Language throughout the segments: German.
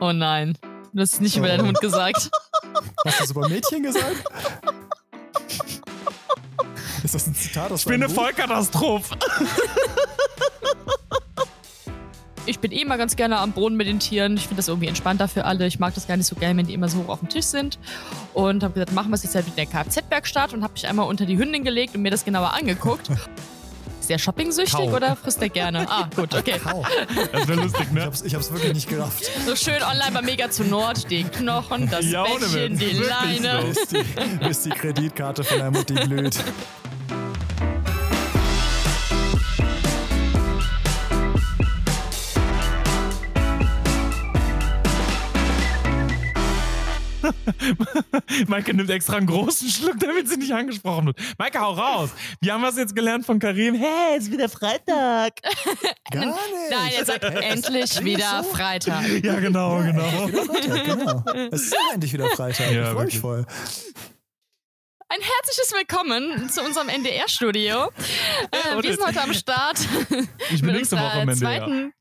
Oh nein. Du hast es nicht über Oh. deinen Hund gesagt. Hast du es über Mädchen gesagt? Ist das ein Zitat aus Ich bin eine Buch? Vollkatastrophe. Ich bin eh immer ganz gerne am Boden mit den Tieren. Ich finde das irgendwie entspannter für alle. Ich mag das gar nicht so gerne, wenn die immer so hoch auf dem Tisch sind. Und habe gesagt, machen wir es jetzt halt mit der Kfz-Werkstatt und habe mich einmal unter die Hündin gelegt und mir das genauer angeguckt. Ist der shopping-süchtig Kau. oder frisst er gerne? Ah, gut, okay. Kau. Das wäre lustig, Ich ne? hab's, ich hab's wirklich nicht gerafft. So schön online bei Mega zu Nord. Die Knochen, das Ja, Bettchen, die Wirklich Leine. so. Bis die, bis die Kreditkarte von der Mutti glüht. Maike nimmt extra einen großen Schluck, damit sie nicht angesprochen wird. Maike, hau raus. Wie haben wir es jetzt gelernt von Karim? Hey, ist wieder Freitag. Gar nicht. Nein, er sagt endlich wieder so? Freitag. Ja, genau, genau. Wieder Freitag, genau. Es ist ja endlich wieder Freitag. Ja, ich freue mich wirklich. voll. Ein herzliches Willkommen zu unserem NDR-Studio. Äh, wir sind heute am Start. Ich bin nächste Woche am Ende. Ja. zweiten.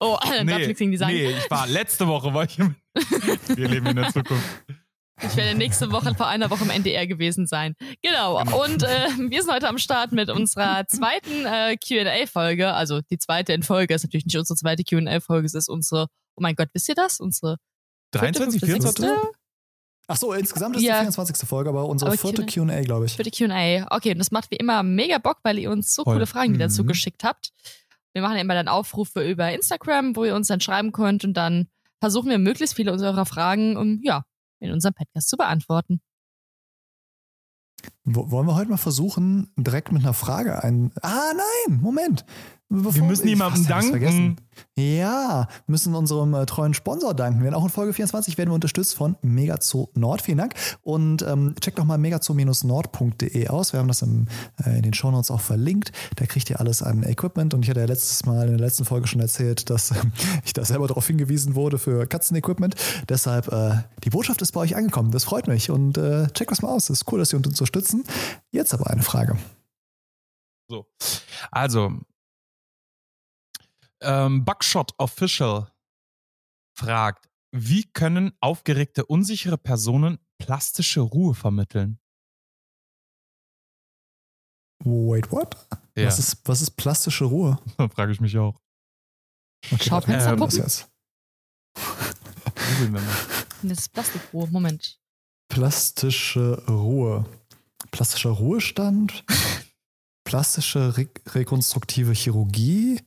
Oh, gegen die sagen. nee, ich war letzte Woche, war ich im Wir leben in der Zukunft. Ich werde nächste Woche vor einer Woche im NDR gewesen sein. Genau. Und äh, wir sind heute am Start mit unserer zweiten äh, Q&A-Folge. Also die zweite in Folge. Ist natürlich nicht unsere zweite Q&A-Folge. Es ist unsere, oh mein Gott, wisst ihr das? Unsere 23, vierte, fünfte, 24? sechste? Ach so, insgesamt ist Ja. die 24. Folge, aber unsere Aber vierte Q&A. Glaube ich. Für die Q&A. Okay, und das macht wie immer mega Bock, weil ihr uns so Voll. coole Fragen wieder Mhm. zugeschickt habt. Wir machen ja immer dann Aufrufe über Instagram, wo ihr uns dann schreiben könnt und dann versuchen wir möglichst viele unserer Fragen, um, ja, in unserem Podcast zu beantworten. Wo, wollen wir heute mal versuchen, direkt mit einer Frage ein... Ah, nein, Moment. Bevor Wir müssen jemandem danken. Vergessen. Ja, wir müssen unserem äh, treuen Sponsor danken, denn auch in Folge 24 werden wir unterstützt von Megazoo Nord. Vielen Dank. Und ähm, checkt doch mal megazoo-nord.de aus. Wir haben das im, äh, in den Shownotes auch verlinkt. Da kriegt ihr alles an Equipment. Und ich hatte ja letztes Mal in der letzten Folge schon erzählt, dass ähm, ich da selber darauf hingewiesen wurde für Katzenequipment. Deshalb, äh, die Botschaft ist bei euch angekommen. Das freut mich. Und äh, checkt das mal aus. Das ist cool, dass Sie uns unterstützen. Jetzt aber eine Frage. So. Also, ähm, Buckshot Official fragt, wie können aufgeregte, unsichere Personen plastische Ruhe vermitteln? Wait, what? Ja, Was, ist, was ist plastische Ruhe? frage ich mich auch. Okay, Schaufensterpuppen? wir mal. Das ist Plastikrohr. Moment. Plastische Ruhe. Plastischer Ruhestand? Plastische Re rekonstruktive Chirurgie?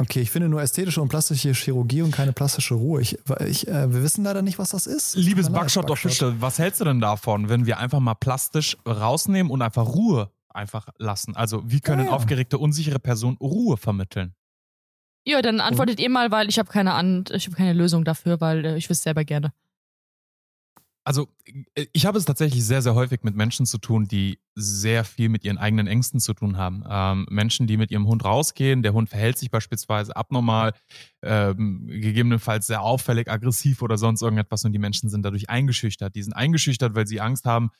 Okay, ich finde nur ästhetische und plastische Chirurgie und keine plastische Ruhe. Ich, ich, äh, wir wissen leider nicht, was das ist. Liebes leid, Buckshot Official, was hältst du denn davon, wenn wir einfach mal plastisch rausnehmen und einfach Ruhe einfach lassen? Also, wie können Ja, ja. aufgeregte, unsichere Personen Ruhe vermitteln? Ja, dann antwortet ihr mal, weil ich habe keine An ich habe keine Lösung dafür, weil äh, ich wüsste selber gerne. Also, äh, ich habe es tatsächlich sehr, sehr häufig mit Menschen zu tun, die sehr viel mit ihren eigenen Ängsten zu tun haben. Ähm, Menschen, die mit ihrem Hund rausgehen, der Hund verhält sich beispielsweise abnormal, ähm, gegebenenfalls sehr auffällig, aggressiv oder sonst irgendetwas und die Menschen sind dadurch eingeschüchtert. Die sind eingeschüchtert, weil sie Angst haben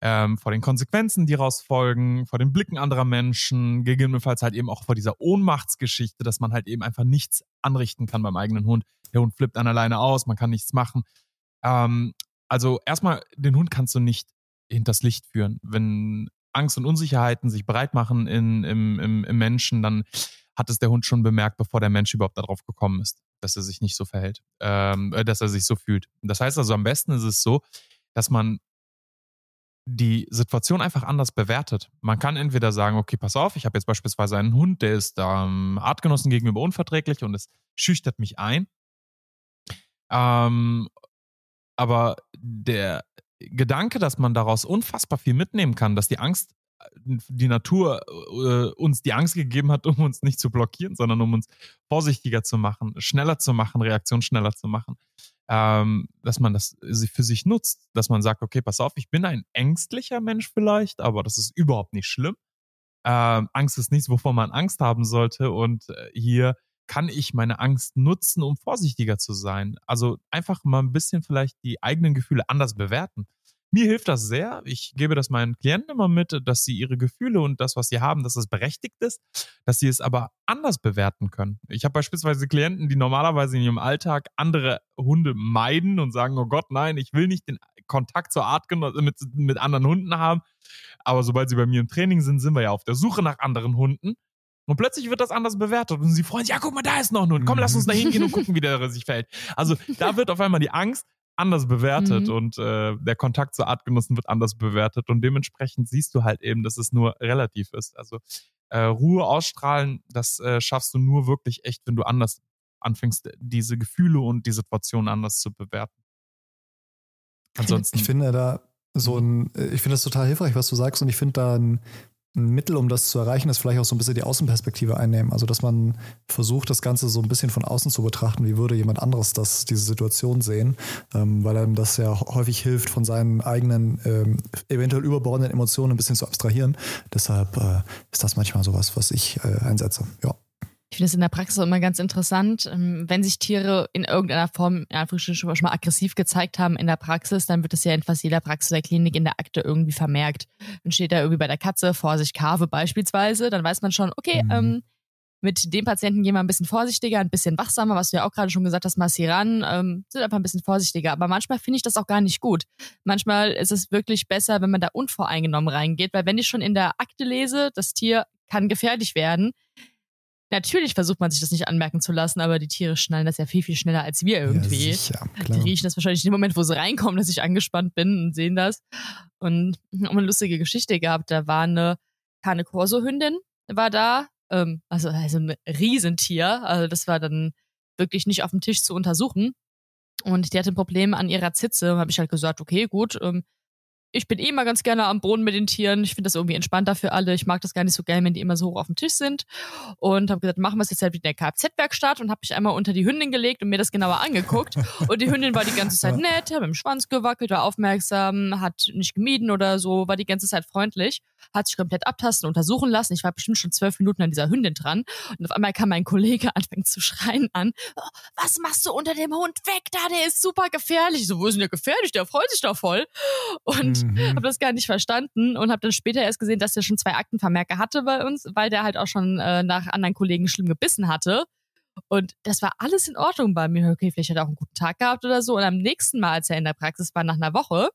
ähm, vor den Konsequenzen, die raus folgen, vor den Blicken anderer Menschen, gegebenenfalls halt eben auch vor dieser Ohnmachtsgeschichte, dass man halt eben einfach nichts anrichten kann beim eigenen Hund. Der Hund flippt an alleine aus, man kann nichts machen. Ähm, also erstmal, den Hund kannst du nicht hinters Licht führen. Wenn Angst und Unsicherheiten sich breit machen in, im, im, im Menschen, dann hat es der Hund schon bemerkt, bevor der Mensch überhaupt darauf gekommen ist, dass er sich nicht so verhält, ähm, äh, dass er sich so fühlt. Das heißt also, am besten ist es so, dass man die Situation einfach anders bewertet. Man kann entweder sagen, okay, pass auf, ich habe jetzt beispielsweise einen Hund, der ist ähm, Artgenossen gegenüber unverträglich und es schüchtert mich ein. Ähm, aber der Gedanke, dass man daraus unfassbar viel mitnehmen kann, dass die Angst, die Natur äh, uns die Angst gegeben hat, um uns nicht zu blockieren, sondern um uns vorsichtiger zu machen, schneller zu machen, Reaktion schneller zu machen, ähm, dass man das für sich nutzt, dass man sagt, okay, pass auf, ich bin ein ängstlicher Mensch vielleicht, aber das ist überhaupt nicht schlimm. Ähm, Angst ist nichts, wovor man Angst haben sollte und äh, hier kann ich meine Angst nutzen, um vorsichtiger zu sein? Also einfach mal ein bisschen vielleicht die eigenen Gefühle anders bewerten. mir hilft das sehr. Ich gebe das meinen Klienten immer mit, dass sie ihre Gefühle und das, was sie haben, dass es berechtigt ist, dass sie es aber anders bewerten können. Ich habe beispielsweise Klienten, die normalerweise in ihrem Alltag andere Hunde meiden und sagen, oh Gott, nein, ich will nicht den Kontakt zur Art mit, mit anderen Hunden haben. Aber sobald sie bei mir im Training sind, sind wir ja auf der Suche nach anderen Hunden. Und plötzlich wird das anders bewertet und sie freuen sich, ja, guck mal, da ist noch Hund. Komm, lass uns da hingehen und gucken, wie der sich verhält. Also da wird auf einmal die Angst anders bewertet mhm. und äh, der Kontakt zu Artgenossen wird anders bewertet und dementsprechend siehst du halt eben, dass es nur relativ ist. Also äh, Ruhe ausstrahlen, das äh, schaffst du nur wirklich echt, wenn du anders anfängst, diese Gefühle und die Situation anders zu bewerten. Ansonsten. Ich finde da so ein, ich finde das total hilfreich, was du sagst, und ich finde da ein, ein Mittel, um das zu erreichen, ist vielleicht auch so ein bisschen die Außenperspektive einnehmen. Also, dass man versucht, das Ganze so ein bisschen von außen zu betrachten. Wie würde jemand anderes das, diese Situation sehen? Ähm, weil einem das ja häufig hilft, von seinen eigenen, ähm, eventuell überbordenden Emotionen ein bisschen zu abstrahieren. Deshalb äh, ist das manchmal sowas, was ich äh, einsetze. Ja. Ich finde es in der Praxis immer ganz interessant, ähm, wenn sich Tiere in irgendeiner Form, in Anführungsstrichen, schon mal aggressiv gezeigt haben in der Praxis, dann wird es ja in fast jeder Praxis der Klinik in der Akte irgendwie vermerkt. Dann steht da irgendwie bei der Katze Vorsicht, Kave beispielsweise, dann weiß man schon, okay, mhm. ähm, mit dem Patienten gehen wir ein bisschen vorsichtiger, ein bisschen wachsamer, was du ja auch gerade schon gesagt hast, Massiran, ähm, sind einfach ein bisschen vorsichtiger. Aber manchmal finde ich das auch gar nicht gut. Manchmal ist es wirklich besser, wenn man da unvoreingenommen reingeht, weil wenn ich schon in der Akte lese, das Tier kann gefährlich werden, Natürlich versucht man sich das nicht anmerken zu lassen, aber die Tiere schnallen das ja viel, viel schneller als wir irgendwie. Ja, sicher. Die riechen das wahrscheinlich in dem Moment, wo sie reinkommen, dass ich angespannt bin und sehen das. Und auch eine lustige Geschichte gehabt. Da war eine Cane Corso Hündin, war da. Ähm, also, also ein Riesentier. Also das war dann wirklich nicht auf dem Tisch zu untersuchen. Und die hatte ein Problem an ihrer Zitze. Und habe ich halt gesagt, okay, gut, ähm, ich bin eh immer ganz gerne am Boden mit den Tieren. Ich finde das irgendwie entspannter für alle. Ich mag das gar nicht so gerne, wenn die immer so hoch auf dem Tisch sind. Und habe gesagt, machen wir es jetzt halt mit der Kfz-Werkstatt und habe mich einmal unter die Hündin gelegt und mir das genauer angeguckt. und die Hündin war die ganze Zeit nett, hat mit dem Schwanz gewackelt, war aufmerksam, hat nicht gemieden oder so, war die ganze Zeit freundlich, hat sich komplett abtasten, untersuchen lassen. Ich war bestimmt schon zwölf Minuten an dieser Hündin dran. Und auf einmal kam mein Kollege, anfängt zu schreien an. Oh, was machst du unter dem Hund weg da? Der ist super gefährlich. so, wo ist denn der gefährlich? Der freut sich da voll. Und mhm. habe das gar nicht verstanden und habe dann später erst gesehen, dass der schon zwei Aktenvermerke hatte bei uns, weil der halt auch schon äh, nach anderen Kollegen schlimm gebissen hatte. Und das war alles in Ordnung bei mir. Okay, vielleicht hat er auch einen guten Tag gehabt oder so. Und am nächsten Mal, als er in der Praxis war, nach einer Woche,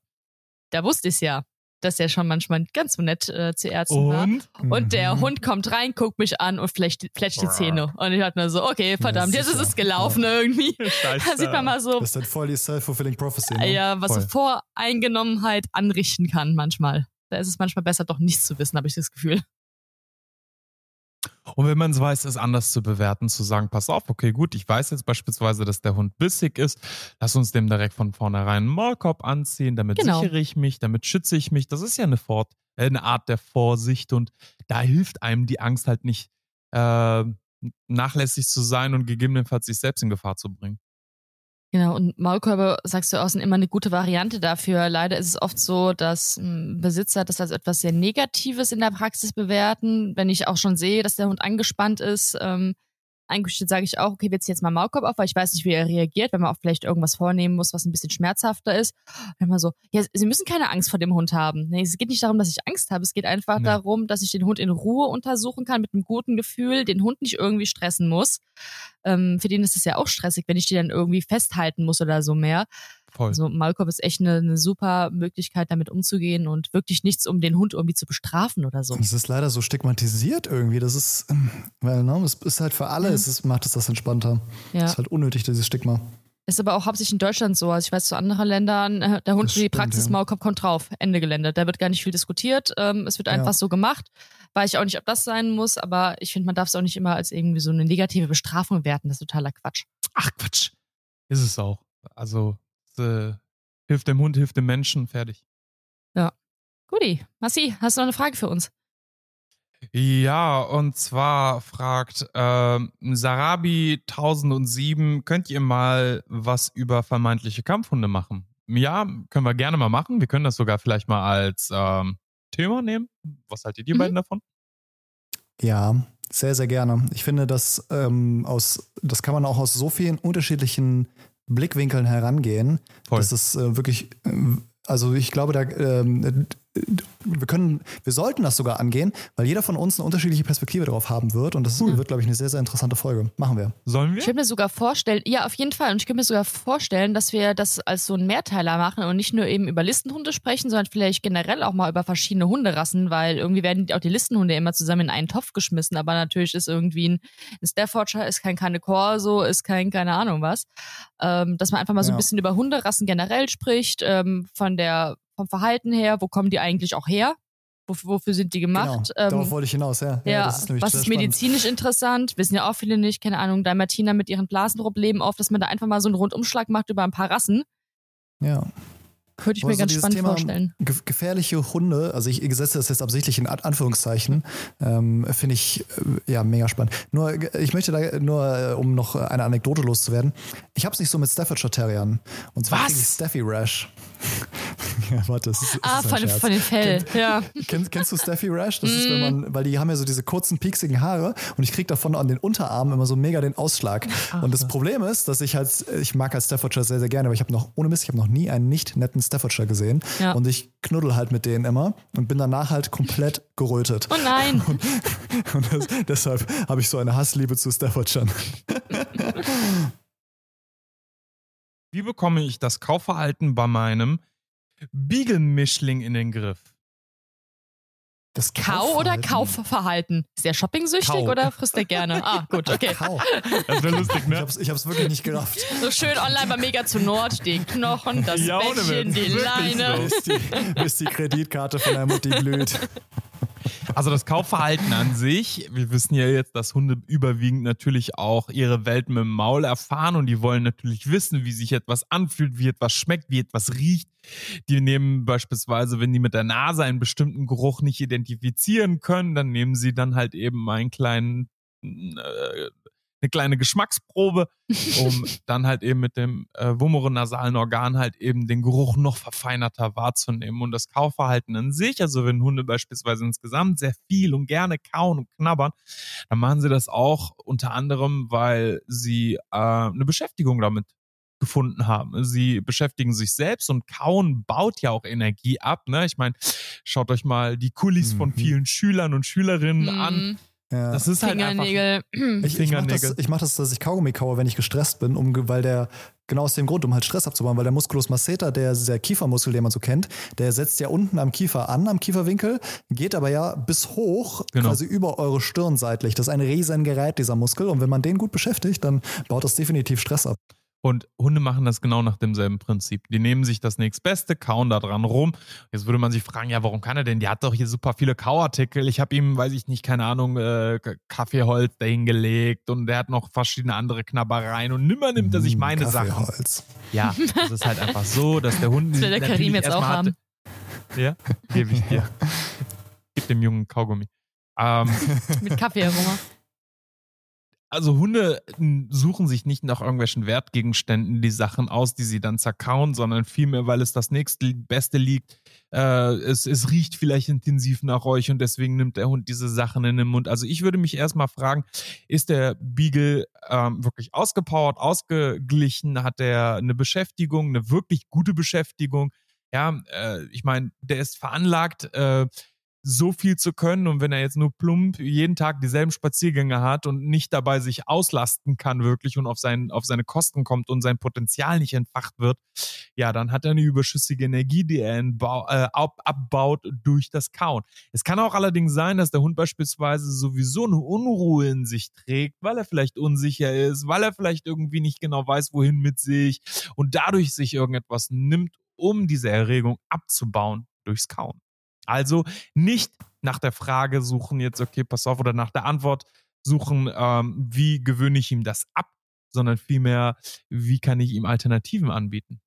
da wusste ich es ja, dass er schon manchmal ganz so nett äh, zu Ärzten und? war. Und der mhm. Hund kommt rein, guckt mich an und fletscht, fletscht die Zähne. Und ich hatte nur so, okay, verdammt, jetzt ist es gelaufen ja. irgendwie. Scheiße. Da sieht man mal so. Das ist dann voll die self-fulfilling prophecy. Ne? Ja, was voll. so Voreingenommenheit anrichten kann manchmal. Da ist es manchmal besser, doch nichts zu wissen, habe ich das Gefühl. Und wenn man es weiß, es anders zu bewerten, zu sagen, pass auf, okay, gut, ich weiß jetzt beispielsweise, dass der Hund bissig ist, lass uns dem direkt von vornherein einen Maulkorb anziehen, damit genau. sichere ich mich, damit schütze ich mich. Das ist ja eine, Fort äh, eine Art der Vorsicht und da hilft einem die Angst halt nicht, äh, nachlässig zu sein und gegebenenfalls sich selbst in Gefahr zu bringen. Genau, und Maulkörbe, sagst du auch, sind immer eine gute Variante dafür. Leider ist es oft so, dass hm, Besitzer das als etwas sehr Negatives in der Praxis bewerten. Wenn ich auch schon sehe, dass der Hund angespannt ist, ähm, eingestellt sage ich auch, okay, wir ziehen jetzt mal Maulkorb auf, weil ich weiß nicht, wie er reagiert, wenn man auch vielleicht irgendwas vornehmen muss, was ein bisschen schmerzhafter ist. Dann mal so, ja, Sie müssen keine Angst vor dem Hund haben. Nee, es geht nicht darum, dass ich Angst habe. Es geht einfach nee. darum, dass ich den Hund in Ruhe untersuchen kann, mit einem guten Gefühl, den Hund nicht irgendwie stressen muss. Ähm, für den ist es ja auch stressig, wenn ich die dann irgendwie festhalten muss oder so mehr. Voll. Also Maulkorb ist echt eine, eine super Möglichkeit, damit umzugehen und wirklich nichts, um den Hund irgendwie zu bestrafen oder so. Es ist leider so stigmatisiert irgendwie. Das ist, ähm, weil ne, es ist halt für alle, mhm. es ist, macht es das entspannter. Ja. Es ist halt unnötig, dieses Stigma. Ist aber auch hauptsächlich in Deutschland so. Also ich weiß, zu anderen Ländern, äh, der Hund für die Praxis ja. Maulkorb kommt drauf. Ende Gelände. Da wird gar nicht viel diskutiert. Ähm, es wird einfach ja. so gemacht. Weiß ich auch nicht, ob das sein muss, aber ich finde, man darf es auch nicht immer als irgendwie so eine negative Bestrafung werten. Das ist totaler Quatsch. Ach, Quatsch. Ist es auch. Also äh, hilft dem Hund, hilft dem Menschen, fertig. Ja. Guti. Massi, hast du noch eine Frage für uns? Ja, und zwar fragt äh, Sarabi 1007, könnt ihr mal was über vermeintliche Kampfhunde machen? Ja, können wir gerne mal machen. Wir können das sogar vielleicht mal als ähm, Thema nehmen. Was haltet ihr mhm. beiden davon? Ja, sehr, sehr gerne. Ich finde, dass ähm, aus, das kann man auch aus so vielen unterschiedlichen Blickwinkeln herangehen. Voll. Das ist äh, wirklich äh, also ich glaube, da ähm, wir können, wir sollten das sogar angehen, weil jeder von uns eine unterschiedliche Perspektive darauf haben wird. Und das Hm. wird, glaube ich, eine sehr, sehr interessante Folge. Machen wir. Sollen wir? Ich könnte mir sogar vorstellen, ja, auf jeden Fall. Und ich könnte mir sogar vorstellen, dass wir das als so einen Mehrteiler machen und nicht nur eben über Listenhunde sprechen, sondern vielleicht generell auch mal über verschiedene Hunderassen, weil irgendwie werden auch die Listenhunde immer zusammen in einen Topf geschmissen. Aber natürlich ist irgendwie ein, ein Staffordshire, ist kein Cane Corso, ist kein keine Ahnung was. Ähm, dass man einfach mal so ein Ja. bisschen über Hunderassen generell spricht, ähm, von der, vom Verhalten her, wo kommen die eigentlich auch her? Wof- Wofür sind die gemacht? genau, darauf Ähm, wollte ich hinaus, ja. ja, das ist was ist spannend. medizinisch interessant? Wissen ja auch viele nicht. Keine Ahnung, Dalmatiner mit ihren Blasenproblemen auf, dass man da einfach mal so einen Rundumschlag macht über ein paar Rassen. Ja. Könnte ich mir so ganz spannend Thema vorstellen. ge- Gefährliche Hunde, also ich setze das jetzt absichtlich in An- Anführungszeichen, ähm, finde ich äh, ja mega spannend. Nur, äh, ich möchte da nur, äh, um noch eine Anekdote loszuwerden, ich habe es nicht so mit Staffordshire Terriern. Und zwar kriege ich Staffy Rash. ja, warte, das ist, das Ah, ist ein von, Scherz. von den Fell. Ja. Kennst, kennst du Steffi Rash? Das ist, wenn Mm. man, weil die haben ja so diese kurzen, pieksigen Haare und ich krieg davon an den Unterarmen immer so mega den Ausschlag. Und das Problem ist, dass ich halt, ich mag halt Staffordshire sehr, sehr gerne, aber ich habe noch, ohne Mist, ich habe noch nie einen nicht netten Staffordshire gesehen. Ja. Und ich knuddel halt mit denen immer und bin danach halt komplett gerötet. Oh nein. Und das, deshalb habe ich so eine Hassliebe zu Staffordshire. Wie bekomme ich das Kaufverhalten bei meinem Beagle-Mischling in den Griff? Das Kau- oder Kaufverhalten. Ist der shopping-süchtig Kau. oder frisst er gerne? Ah, gut, okay. Kau. Das wäre lustig, Ich ne? hab's, ich hab's wirklich nicht gerafft. So schön online bei Mega zu Nord. Die Knochen, das Ja, Witz. die Leine. so. Bis die, bis die Kreditkarte von der Mutti glüht. Also das Kaufverhalten an sich, wir wissen ja jetzt, dass Hunde überwiegend natürlich auch ihre Welt mit dem Maul erfahren und die wollen natürlich wissen, wie sich etwas anfühlt, wie etwas schmeckt, wie etwas riecht. Die nehmen beispielsweise, wenn die mit der Nase einen bestimmten Geruch nicht identifizieren können, dann nehmen sie dann halt eben einen kleinen, äh, eine kleine Geschmacksprobe, um dann halt eben mit dem äh, vumeronasalen Organ halt eben den Geruch noch verfeinerter wahrzunehmen. Und das Kaufverhalten an sich, also wenn Hunde beispielsweise insgesamt sehr viel und gerne kauen und knabbern, dann machen sie das auch unter anderem, weil sie äh, eine Beschäftigung damit gefunden haben. Sie beschäftigen sich selbst und Kauen baut ja auch Energie ab. Ne? Ich meine, schaut euch mal die Kulis von Mhm. vielen Schülern und Schülerinnen an. Hm, Ja. Das ist halt einfach Fingernägel. Ich, ich mache das, ich mach das, dass ich Kaugummi kaue, wenn ich gestresst bin, um, weil der, genau aus dem Grund, um halt Stress abzubauen, weil der Musculus masseter, der, der Kiefermuskel, den man so kennt, der setzt ja unten am Kiefer an, am Kieferwinkel, geht aber ja bis hoch, Genau. quasi über eure Stirn seitlich. Das ist ein riesen Gerät, dieser Muskel. Und wenn man den gut beschäftigt, dann baut das definitiv Stress ab. Und Hunde machen das genau nach demselben Prinzip. Die nehmen sich das nächstbeste, kauen da dran rum. Jetzt würde man sich fragen, ja, warum kann er denn? Der hat doch hier super viele Kauartikel. Ich habe ihm, weiß ich nicht, keine Ahnung, äh, Kaffeeholz dahingelegt und der hat noch verschiedene andere Knabbereien und nimmer nimmt er sich Mm, meine Sachen. Kaffeeholz. Ja, das ist halt einfach so, dass der Hund. Das will der Karim jetzt auch haben. hatte- Ja, gebe ich dir. Gib dem Jungen Kaugummi. Ähm, Mit Kaffeearoma. Also Hunde m, suchen sich nicht nach irgendwelchen Wertgegenständen die Sachen aus, die sie dann zerkauen, sondern vielmehr, weil es das nächste Beste liegt. Äh, es, es riecht vielleicht intensiv nach euch und deswegen nimmt der Hund diese Sachen in den Mund. Also ich würde mich erstmal fragen, ist der Beagle ähm, wirklich ausgepowert, ausgeglichen? Hat er eine Beschäftigung, eine wirklich gute Beschäftigung? Ja, äh, ich meine, der ist veranlagt, äh, so viel zu können und wenn er jetzt nur plump jeden Tag dieselben Spaziergänge hat und nicht dabei sich auslasten kann wirklich und auf, sein, auf seine Kosten kommt und sein Potenzial nicht entfacht wird, ja, dann hat er eine überschüssige Energie, die er entbau, äh, ab, abbaut durch das Kauen. Es kann auch allerdings sein, dass der Hund beispielsweise sowieso eine Unruhe in sich trägt, weil er vielleicht unsicher ist, weil er vielleicht irgendwie nicht genau weiß, wohin mit sich und dadurch sich irgendetwas nimmt, um diese Erregung abzubauen durchs Kauen. Also nicht nach der Frage suchen jetzt, okay, pass auf, oder nach der Antwort suchen, ähm, wie gewöhne ich ihm das ab, sondern vielmehr, wie kann ich ihm Alternativen anbieten.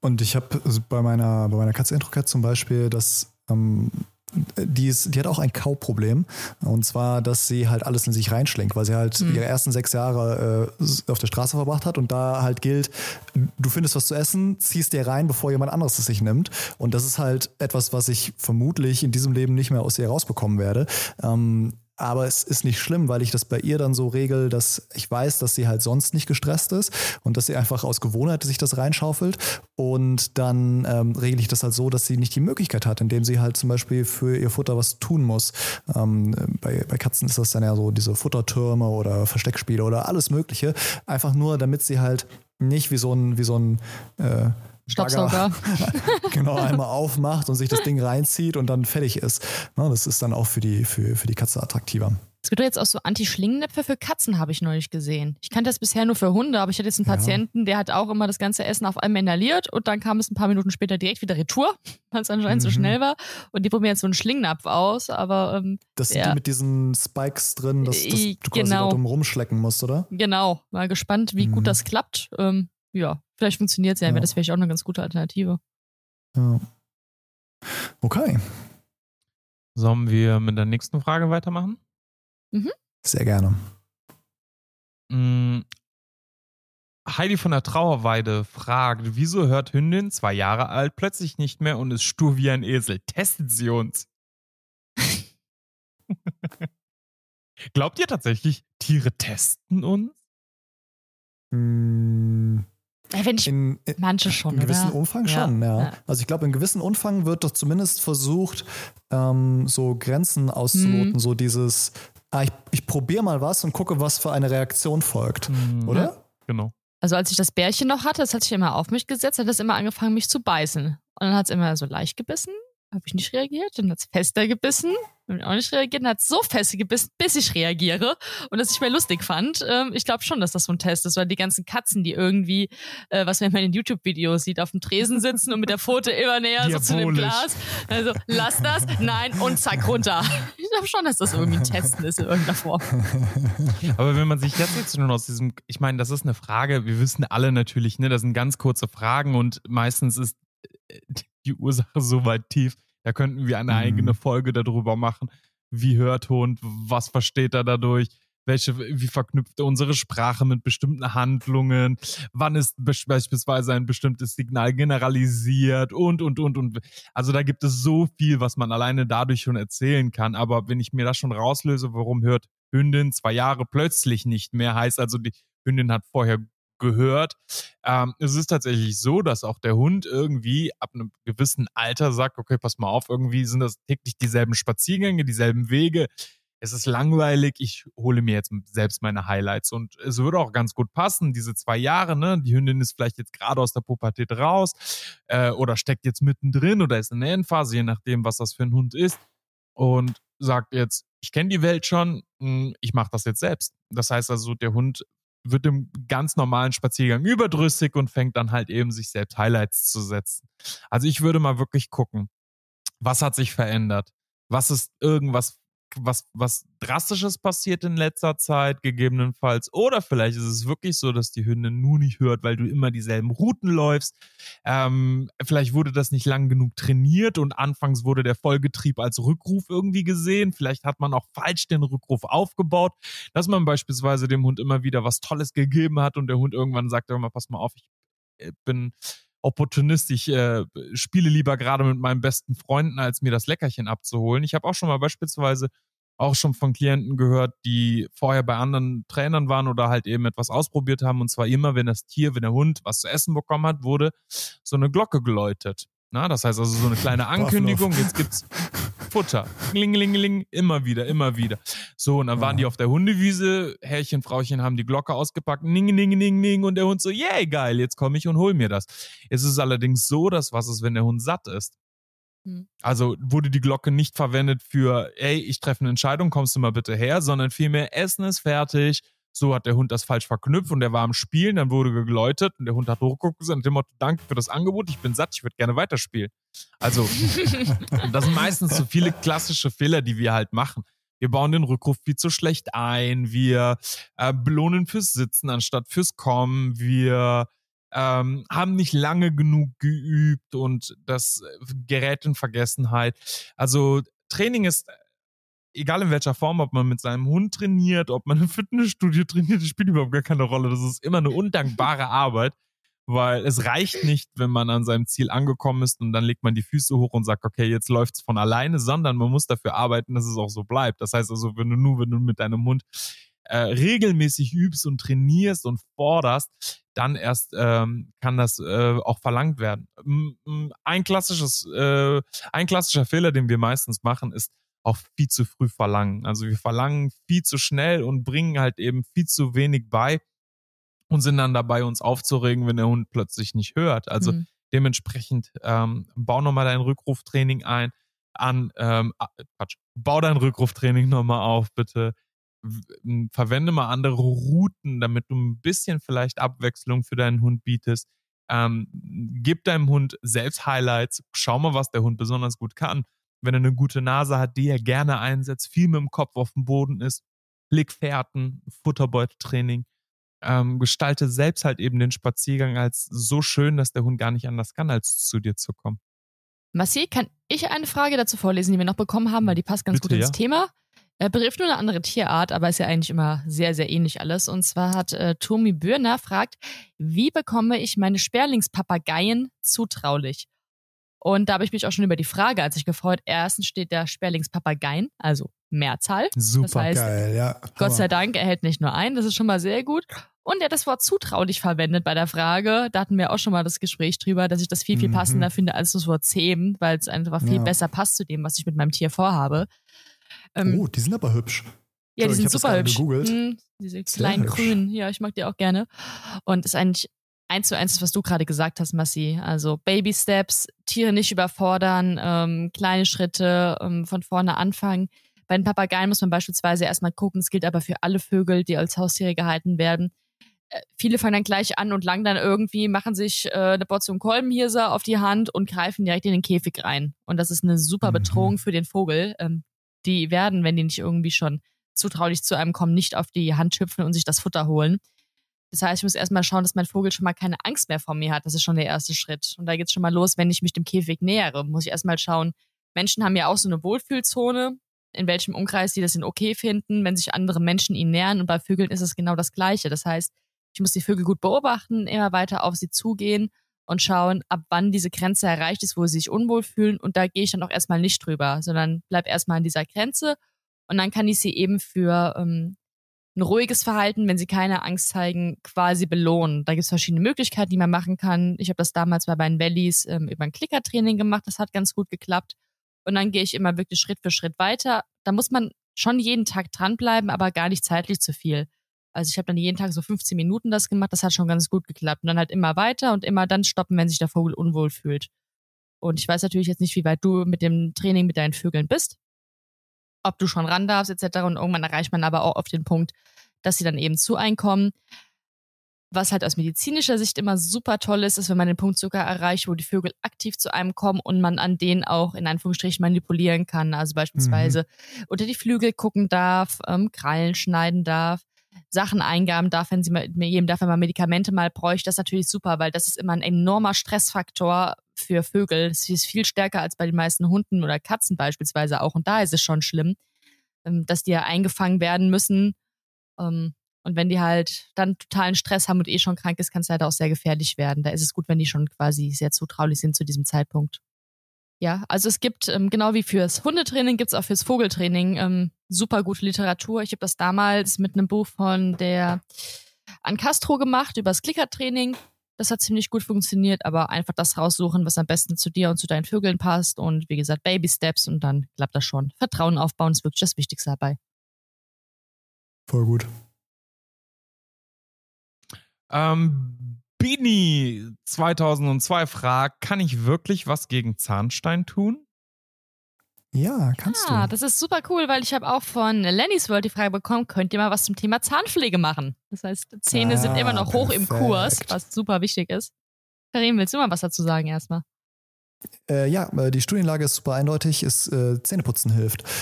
Und ich habe bei meiner, bei meiner Katze Introcat zum Beispiel, dass ähm, die, ist, die hat auch ein Kauproblem. Und zwar, dass sie halt alles in sich reinschlingt, weil sie halt Mhm. ihre ersten sechs Jahre äh, auf der Straße verbracht hat und da halt gilt, du findest was zu essen, ziehst dir rein, bevor jemand anderes es sich nimmt. Und das ist halt etwas, was ich vermutlich in diesem Leben nicht mehr aus ihr rausbekommen werde. Ähm, aber es ist nicht schlimm, weil ich das bei ihr dann so regel, dass ich weiß, dass sie halt sonst nicht gestresst ist und dass sie einfach aus Gewohnheit sich das reinschaufelt. Und dann ähm, regle ich das halt so, dass sie nicht die Möglichkeit hat, indem sie halt zum Beispiel für ihr Futter was tun muss. Ähm, bei, bei Katzen ist das dann ja so diese Futtertürme oder Versteckspiele oder alles Mögliche. Einfach nur, damit sie halt nicht wie so ein, wie so ein äh, Staubsauger. genau, einmal aufmacht und sich das Ding reinzieht und dann fertig ist. Ne, das ist dann auch für die, für, für die Katze attraktiver. Es gibt jetzt auch so Anti-Schlingennäpfe für Katzen, habe ich neulich gesehen. Ich kannte das bisher nur für Hunde, aber ich hatte jetzt einen Patienten, der hat auch immer das ganze Essen auf einmal inhaliert und dann kam es ein paar Minuten später direkt wieder retour, weil es anscheinend mhm. so schnell war. Und die probieren jetzt so einen Schlingnapf aus, aber. Ähm, das sind die mit diesen Spikes drin, dass, dass du quasi genau. drum rumschlecken musst, oder? Genau. Mal gespannt, wie mhm. gut das klappt. Ähm, ja, vielleicht funktioniert es ja, ja. wäre das vielleicht auch eine ganz gute Alternative. Ja. Okay. Sollen wir mit der nächsten Frage weitermachen? Mhm. Sehr gerne. Mm. Heidi von der Trauerweide fragt, wieso hört Hündin, zwei Jahre alt, plötzlich nicht mehr und ist stur wie ein Esel? Testet sie uns. Glaubt ihr tatsächlich, Tiere testen uns? Mm. Wenn ich, in, in, manche schon. In gewissem oder? Umfang schon, ja. ja. Also ich glaube, in gewissem Umfang wird doch zumindest versucht, ähm, so Grenzen auszuloten, mhm. so dieses, ah, ich, ich probiere mal was und gucke, was für eine Reaktion folgt. Mhm. Oder? Ja, genau. Also als ich das Bärchen noch hatte, das hat sich immer auf mich gesetzt, hat es immer angefangen, mich zu beißen. Und dann hat es immer so leicht gebissen habe ich nicht reagiert. Dann hat es fester gebissen. Ich auch nicht reagiert. Dann hat es so fest gebissen, bis ich reagiere. Und das ich mir lustig fand. Ähm, ich glaube schon, dass das so ein Test ist, weil die ganzen Katzen, die irgendwie, äh, was man in den YouTube-Videos sieht, auf dem Tresen sitzen und mit der Pfote immer näher so zu dem Glas. Also, lass das, nein und zack, runter. Ich glaube schon, dass das irgendwie ein Testen ist in irgendeiner Form. Aber wenn man sich jetzt jetzt nur aus diesem, ich meine, das ist eine Frage, wir wissen alle natürlich, ne, das sind ganz kurze Fragen und meistens ist äh, die Ursache so weit tief. Da könnten wir eine mhm. eigene Folge darüber machen. Wie hört Hund? Was versteht er dadurch? Welche, wie verknüpft er unsere Sprache mit bestimmten Handlungen? Wann ist beispielsweise ein bestimmtes Signal generalisiert? Und, und, und, und. Also da gibt es so viel, was man alleine dadurch schon erzählen kann. Aber wenn ich mir das schon rauslöse, warum hört Hündin zwei Jahre plötzlich nicht mehr, heißt also, die Hündin hat vorher gehört. Ähm, es ist tatsächlich so, dass auch der Hund irgendwie ab einem gewissen Alter sagt, okay, pass mal auf, irgendwie sind das täglich dieselben Spaziergänge, dieselben Wege. Es ist langweilig, ich hole mir jetzt selbst meine Highlights und es würde auch ganz gut passen, diese zwei Jahre, ne? Die Hündin ist vielleicht jetzt gerade aus der Pubertät raus äh, oder steckt jetzt mittendrin oder ist in der Endphase, je nachdem, was das für ein Hund ist und sagt jetzt, ich kenne die Welt schon, hm, ich mache das jetzt selbst. Das heißt also, der Hund wird im ganz normalen Spaziergang überdrüssig und fängt dann halt eben sich selbst Highlights zu setzen. Also ich würde mal wirklich gucken, was hat sich verändert? Was ist irgendwas was, was Drastisches passiert in letzter Zeit, gegebenenfalls. Oder vielleicht ist es wirklich so, dass die Hündin nur nicht hört, weil du immer dieselben Routen läufst. Ähm, vielleicht wurde das nicht lang genug trainiert und anfangs wurde der Vollgetrieb als Rückruf irgendwie gesehen. Vielleicht hat man auch falsch den Rückruf aufgebaut, dass man beispielsweise dem Hund immer wieder was Tolles gegeben hat und der Hund irgendwann sagt, immer, pass mal auf, ich äh, bin Opportunist. Ich äh, spiele lieber gerade mit meinen besten Freunden, als mir das Leckerchen abzuholen. Ich habe auch schon mal beispielsweise auch schon von Klienten gehört, die vorher bei anderen Trainern waren oder halt eben etwas ausprobiert haben. Und zwar immer, wenn das Tier, wenn der Hund was zu essen bekommen hat, wurde so eine Glocke geläutet. Na, das heißt also so eine kleine Ankündigung, jetzt gibt's Futter. Klingelingeling, immer wieder, immer wieder. So, und dann waren die auf der Hundewiese, Herrchen, Frauchen haben die Glocke ausgepackt, ning, ning, ning, ning, und der Hund so, yay, geil, jetzt komme ich und hol mir das. Es ist allerdings so, dass was ist, wenn der Hund satt ist? Hm. Also wurde die Glocke nicht verwendet für, ey, ich treffe eine Entscheidung, kommst du mal bitte her, sondern vielmehr, Essen ist fertig, so hat der Hund das falsch verknüpft und der war am Spielen, dann wurde geläutet und der Hund hat hochgeguckt und dem Motto, danke für das Angebot, ich bin satt, ich würde gerne weiterspielen. Also, das sind meistens so viele klassische Fehler, die wir halt machen. Wir bauen den Rückruf viel zu schlecht ein, wir äh, belohnen fürs Sitzen anstatt fürs Kommen, wir ähm, haben nicht lange genug geübt und das gerät in Vergessenheit. Also Training ist egal in welcher Form, ob man mit seinem Hund trainiert, ob man im Fitnessstudio trainiert, das spielt überhaupt gar keine Rolle. Das ist immer eine undankbare Arbeit, weil es reicht nicht, wenn man an seinem Ziel angekommen ist und dann legt man die Füße hoch und sagt, okay, jetzt läuft's von alleine, sondern man muss dafür arbeiten, dass es auch so bleibt. Das heißt also, wenn du nur, wenn du mit deinem Hund äh, regelmäßig übst und trainierst und forderst, dann erst ähm, kann das äh, auch verlangt werden. Ein klassisches, äh, ein klassischer Fehler, den wir meistens machen, ist auch viel zu früh verlangen. Also wir verlangen viel zu schnell und bringen halt eben viel zu wenig bei und sind dann dabei, uns aufzuregen, wenn der Hund plötzlich nicht hört. Also mhm. dementsprechend ähm, bau nochmal dein Rückruftraining ein an, ähm, Quatsch, bau dein Rückruftraining nochmal auf, bitte. Verwende mal andere Routen, damit du ein bisschen vielleicht Abwechslung für deinen Hund bietest. Ähm, gib deinem Hund selbst Highlights, schau mal, was der Hund besonders gut kann. Wenn er eine gute Nase hat, die er gerne einsetzt, viel mit dem Kopf auf dem Boden ist, leg Fährten, Futterbeuteltraining ähm, gestalte selbst halt eben den Spaziergang als so schön, dass der Hund gar nicht anders kann, als zu dir zu kommen. Massi, kann ich eine Frage dazu vorlesen, die wir noch bekommen haben, weil die passt ganz Bitte, gut ins ja? Thema? Er betrifft nur eine andere Tierart, aber ist ja eigentlich immer sehr, sehr ähnlich alles. Und zwar hat äh, Tomi Bürner fragt, wie bekomme ich meine Sperlingspapageien zutraulich? Und da habe ich mich auch schon über die Frage, als ich gefreut, erstens steht der Sperlingspapageien, also Mehrzahl. Super das heißt, geil, ja. Gott sei Dank, er hält nicht nur einen, das ist schon mal sehr gut. Und er hat das Wort zutraulich verwendet bei der Frage. Da hatten wir auch schon mal das Gespräch drüber, dass ich das viel, viel mhm. passender mhm. finde als das Wort zähmen, weil es einfach viel ja. besser passt zu dem, was ich mit meinem Tier vorhabe. Ähm, oh, die sind aber hübsch. Ja, die sind super hübsch. Hm, diese kleinen grünen. Ja, ich mag die auch gerne. Und ist eigentlich eins zu eins, was du gerade gesagt hast, Massi. Also Baby Steps, Tiere nicht überfordern, ähm, kleine Schritte, ähm, von vorne anfangen. Bei den Papageien muss man beispielsweise erstmal gucken, es gilt aber für alle Vögel, die als Haustiere gehalten werden. Äh, viele fangen dann gleich an und langen dann irgendwie, machen sich äh, eine Portion Kolbenhirse auf die Hand und greifen direkt in den Käfig rein. Und das ist eine super mhm. Bedrohung für den Vogel. Ähm, die werden, wenn die nicht irgendwie schon zutraulich zu einem kommen, nicht auf die Hand hüpfen und sich das Futter holen. Das heißt, ich muss erstmal schauen, dass mein Vogel schon mal keine Angst mehr vor mir hat. Das ist schon der erste Schritt. Und da geht's schon mal los, wenn ich mich dem Käfig nähere. Muss ich erstmal schauen, Menschen haben ja auch so eine Wohlfühlzone in welchem Umkreis sie das in okay finden, wenn sich andere Menschen ihnen nähern. Und bei Vögeln ist es genau das Gleiche. Das heißt, ich muss die Vögel gut beobachten, immer weiter auf sie zugehen und schauen, ab wann diese Grenze erreicht ist, wo sie sich unwohl fühlen. Und da gehe ich dann auch erstmal nicht drüber, sondern bleib erstmal an dieser Grenze. Und dann kann ich sie eben für ähm, ein ruhiges Verhalten, wenn sie keine Angst zeigen, quasi belohnen. Da gibt es verschiedene Möglichkeiten, die man machen kann. Ich habe das damals bei meinen Valleys ähm, über ein Klickertraining gemacht. Das hat ganz gut geklappt. Und dann gehe ich immer wirklich Schritt für Schritt weiter. Da muss man schon jeden Tag dranbleiben, aber gar nicht zeitlich zu viel. Also ich habe dann jeden Tag so 15 Minuten das gemacht, das hat schon ganz gut geklappt. Und dann halt immer weiter und immer dann stoppen, wenn sich der Vogel unwohl fühlt. Und ich weiß natürlich jetzt nicht, wie weit du mit dem Training mit deinen Vögeln bist, ob du schon ran darfst etc. Und irgendwann erreicht man aber auch auf den Punkt, dass sie dann eben zu einkommen. Was halt aus medizinischer Sicht immer super toll ist, ist, wenn man den Punkt Zucker erreicht, wo die Vögel aktiv zu einem kommen und man an denen auch in Anführungsstrichen manipulieren kann. Also beispielsweise mhm. unter die Flügel gucken darf, ähm, Krallen schneiden darf, Sachen eingaben darf, wenn sie mal, jedem darf, wenn man Medikamente mal bräuchte. Das ist natürlich super, weil das ist immer ein enormer Stressfaktor für Vögel. Das ist viel stärker als bei den meisten Hunden oder Katzen beispielsweise auch. Und da ist es schon schlimm, ähm, dass die ja eingefangen werden müssen. Ähm, und wenn die halt dann totalen Stress haben und eh schon krank ist, kann es leider auch sehr gefährlich werden. Da ist es gut, wenn die schon quasi sehr zutraulich sind zu diesem Zeitpunkt. Ja, also es gibt, ähm, genau wie fürs Hundetraining, gibt's auch fürs Vogeltraining super gute Literatur. Ich habe das damals mit einem Buch von der An Castro gemacht über das Klickertraining. Das hat ziemlich gut funktioniert, aber einfach das raussuchen, was am besten zu dir und zu deinen Vögeln passt. Und wie gesagt, Baby Steps und dann klappt das schon. Vertrauen aufbauen ist wirklich das Wichtigste dabei. Voll gut. Ähm, Bini 2002 fragt, kann ich wirklich was gegen Zahnstein tun? Ja, kannst ja, du. das ist super cool, weil ich habe auch von Lennys World die Frage bekommen, könnt ihr mal was zum Thema Zahnpflege machen? Das heißt, Zähne ah, sind immer noch perfekt. hoch im Kurs, was super wichtig ist. Karim, willst du mal was dazu sagen erstmal? Äh, ja, äh, die Studienlage ist super eindeutig. Es, äh, Zähneputzen hilft.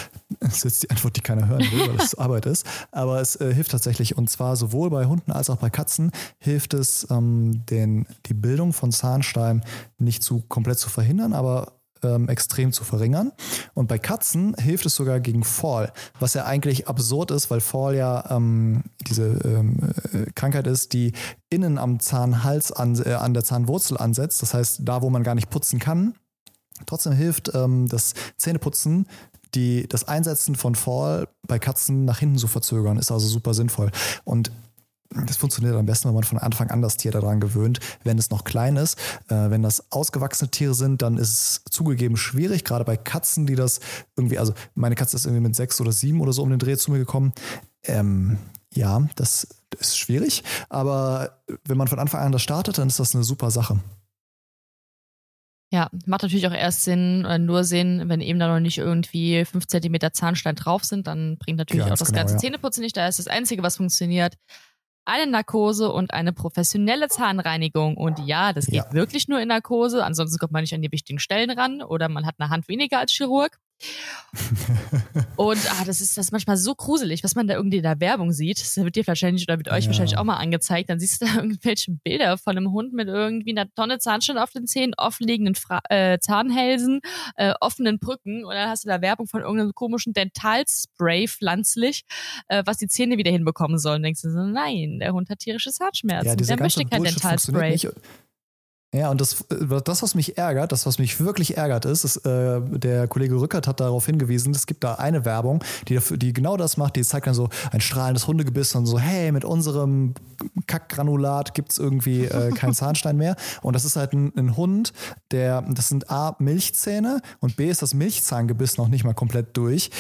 Das ist jetzt die Antwort, die keiner hören will, weil das Arbeit ist. Aber es äh, hilft tatsächlich. Und zwar sowohl bei Hunden als auch bei Katzen hilft es, ähm, den, die Bildung von Zahnstein nicht zu komplett zu verhindern, aber ähm, extrem zu verringern. Und bei Katzen hilft es sogar gegen Fall, was ja eigentlich absurd ist, weil Fall ja ähm, diese ähm, äh, Krankheit ist, die innen am Zahnhals an, äh, an der Zahnwurzel ansetzt. Das heißt, da, wo man gar nicht putzen kann. Trotzdem hilft ähm, das Zähneputzen die, das Einsetzen von Fall bei Katzen nach hinten zu verzögern, ist also super sinnvoll. Und das funktioniert am besten, wenn man von Anfang an das Tier daran gewöhnt, wenn es noch klein ist. Äh, wenn das ausgewachsene Tiere sind, dann ist es zugegeben schwierig, gerade bei Katzen, die das irgendwie, also meine Katze ist irgendwie mit sechs oder sieben oder so um den Dreh zu mir gekommen. Ähm, ja, das ist schwierig, aber wenn man von Anfang an das startet, dann ist das eine super Sache. Ja, macht natürlich auch erst Sinn, oder nur Sinn, wenn eben da noch nicht irgendwie fünf Zentimeter Zahnstein drauf sind, dann bringt natürlich Ganz auch das genau, ganze ja. Zähneputzen nicht. Da ist das Einzige, was funktioniert, eine Narkose und eine professionelle Zahnreinigung. Und ja, das geht ja. wirklich nur in Narkose. Ansonsten kommt man nicht an die wichtigen Stellen ran oder man hat eine Hand weniger als Chirurg. Und ah, das ist das ist manchmal so gruselig, was man da irgendwie in der Werbung sieht. Das wird dir wahrscheinlich oder wird euch ja. wahrscheinlich auch mal angezeigt. Dann siehst du da irgendwelche Bilder von einem Hund mit irgendwie einer Tonne Zahnstein auf den Zähnen, offenliegenden Fra äh, Zahnhälsen, äh, offenen Brücken und dann hast du da Werbung von irgendeinem komischen Dentalspray pflanzlich, äh, was die Zähne wieder hinbekommen sollen. denkst du so, nein, der Hund hat tierische Zahnschmerzen. Ja, der möchte kein Dentalspray. Ja, und das, äh, das, was mich ärgert, das, was mich wirklich ärgert, ist, ist äh, der Kollege Rückert hat darauf hingewiesen, es gibt da eine Werbung, die, dafür, die genau das macht, die zeigt dann so ein strahlendes Hundegebiss und so, hey, mit unserem Kackgranulat gibt es irgendwie äh, keinen Zahnstein mehr. Und das ist halt ein, ein, Hund, der, das sind A, Milchzähne und B ist das Milchzahngebiss noch nicht mal komplett durch.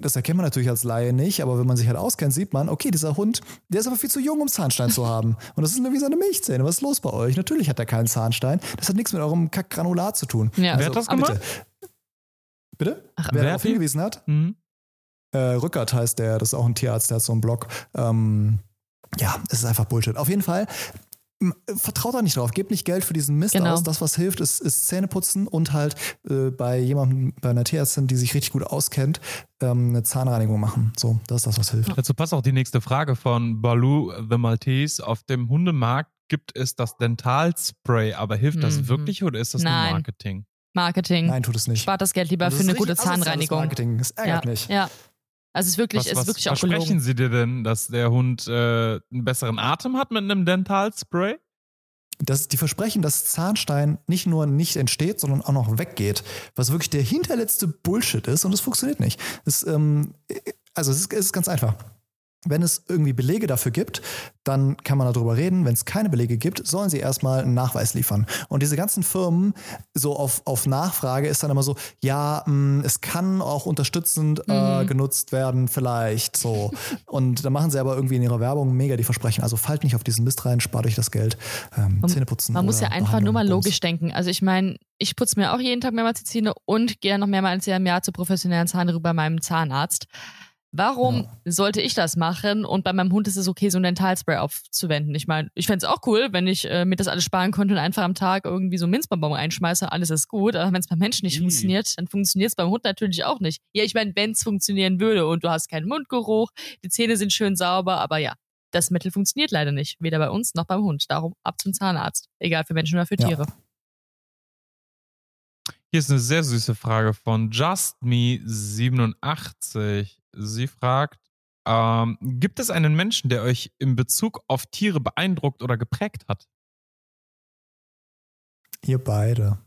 Das erkennt man natürlich als Laie nicht, aber wenn man sich halt auskennt, sieht man, okay, dieser Hund, der ist aber viel zu jung, um Zahnstein zu haben. Und das sind irgendwie seine Milchzähne. Was ist los bei euch? Natürlich hat er keinen Zahnstein. Das hat nichts mit eurem Kackgranulat zu tun. Ja. Also, wer hat das gemacht? Bitte? bitte? Ach, wer, wer darauf hingewiesen hat? Mhm. Äh, Rückert heißt der, das ist auch ein Tierarzt, der hat so einen Blog. Ähm, ja, es ist einfach Bullshit. Auf jeden Fall, vertraut da nicht drauf, gebt nicht Geld für diesen Mist genau. aus. Das, was hilft, ist, ist Zähneputzen und halt äh, bei jemandem, bei einer Tierärztin, die sich richtig gut auskennt, ähm, eine Zahnreinigung machen. So, das ist das, was hilft. Dazu passt auch die nächste Frage von Baloo the Maltese. Auf dem Hundemarkt gibt es das Dentalspray, aber hilft das mhm. wirklich oder ist das Nein. nur Marketing? Marketing. Nein, tut es nicht. Spart das Geld lieber für eine gute Zahnreinigung. Marketing. Das ärgert ja. mich. Ja. Also es ist wirklich, was, es ist wirklich was auch gelogen. versprechen Sie dir denn, dass der Hund äh, einen besseren Atem hat mit einem Dentalspray? Das, die versprechen, dass Zahnstein nicht nur nicht entsteht, sondern auch noch weggeht. Was wirklich der hinterletzte Bullshit ist und es funktioniert nicht. Das, ähm, also es ist, es ist ganz einfach. Wenn es irgendwie Belege dafür gibt, dann kann man darüber reden. Wenn es keine Belege gibt, sollen sie erstmal einen Nachweis liefern. Und diese ganzen Firmen, so auf, auf Nachfrage, ist dann immer so, ja, mh, mm, es kann auch unterstützend äh, mhm. genutzt werden, vielleicht so. Und da machen sie aber irgendwie in ihrer Werbung mega die Versprechen. Also fallt nicht auf diesen Mist rein, spart euch das Geld. Ähm, Zähne putzen. Man muss ja einfach nur mal logisch denken. Also ich meine, ich putze mir auch jeden Tag mehrmals die Zähne und gehe noch mehrmals im Jahr zur professionellen Zahnreinigung bei meinem Zahnarzt. Warum ja. sollte ich das machen? Und bei meinem Hund ist es okay, so ein Dentalspray aufzuwenden. Ich meine, ich fände es auch cool, wenn ich äh, mir das alles sparen könnte und einfach am Tag irgendwie so Minzbonbon einschmeiße, alles ist gut. Aber wenn es beim Menschen nicht mhm. funktioniert, dann funktioniert es beim Hund natürlich auch nicht. Ja, ich meine, wenn es funktionieren würde und du hast keinen Mundgeruch, die Zähne sind schön sauber, aber ja, das Mittel funktioniert leider nicht. Weder bei uns noch beim Hund. Darum ab zum Zahnarzt. Egal für Menschen oder für Tiere. Ja. Hier ist eine sehr süße Frage von JustMe87. Sie fragt, ähm, gibt es einen Menschen, der euch in Bezug auf Tiere beeindruckt oder geprägt hat? Ihr beide.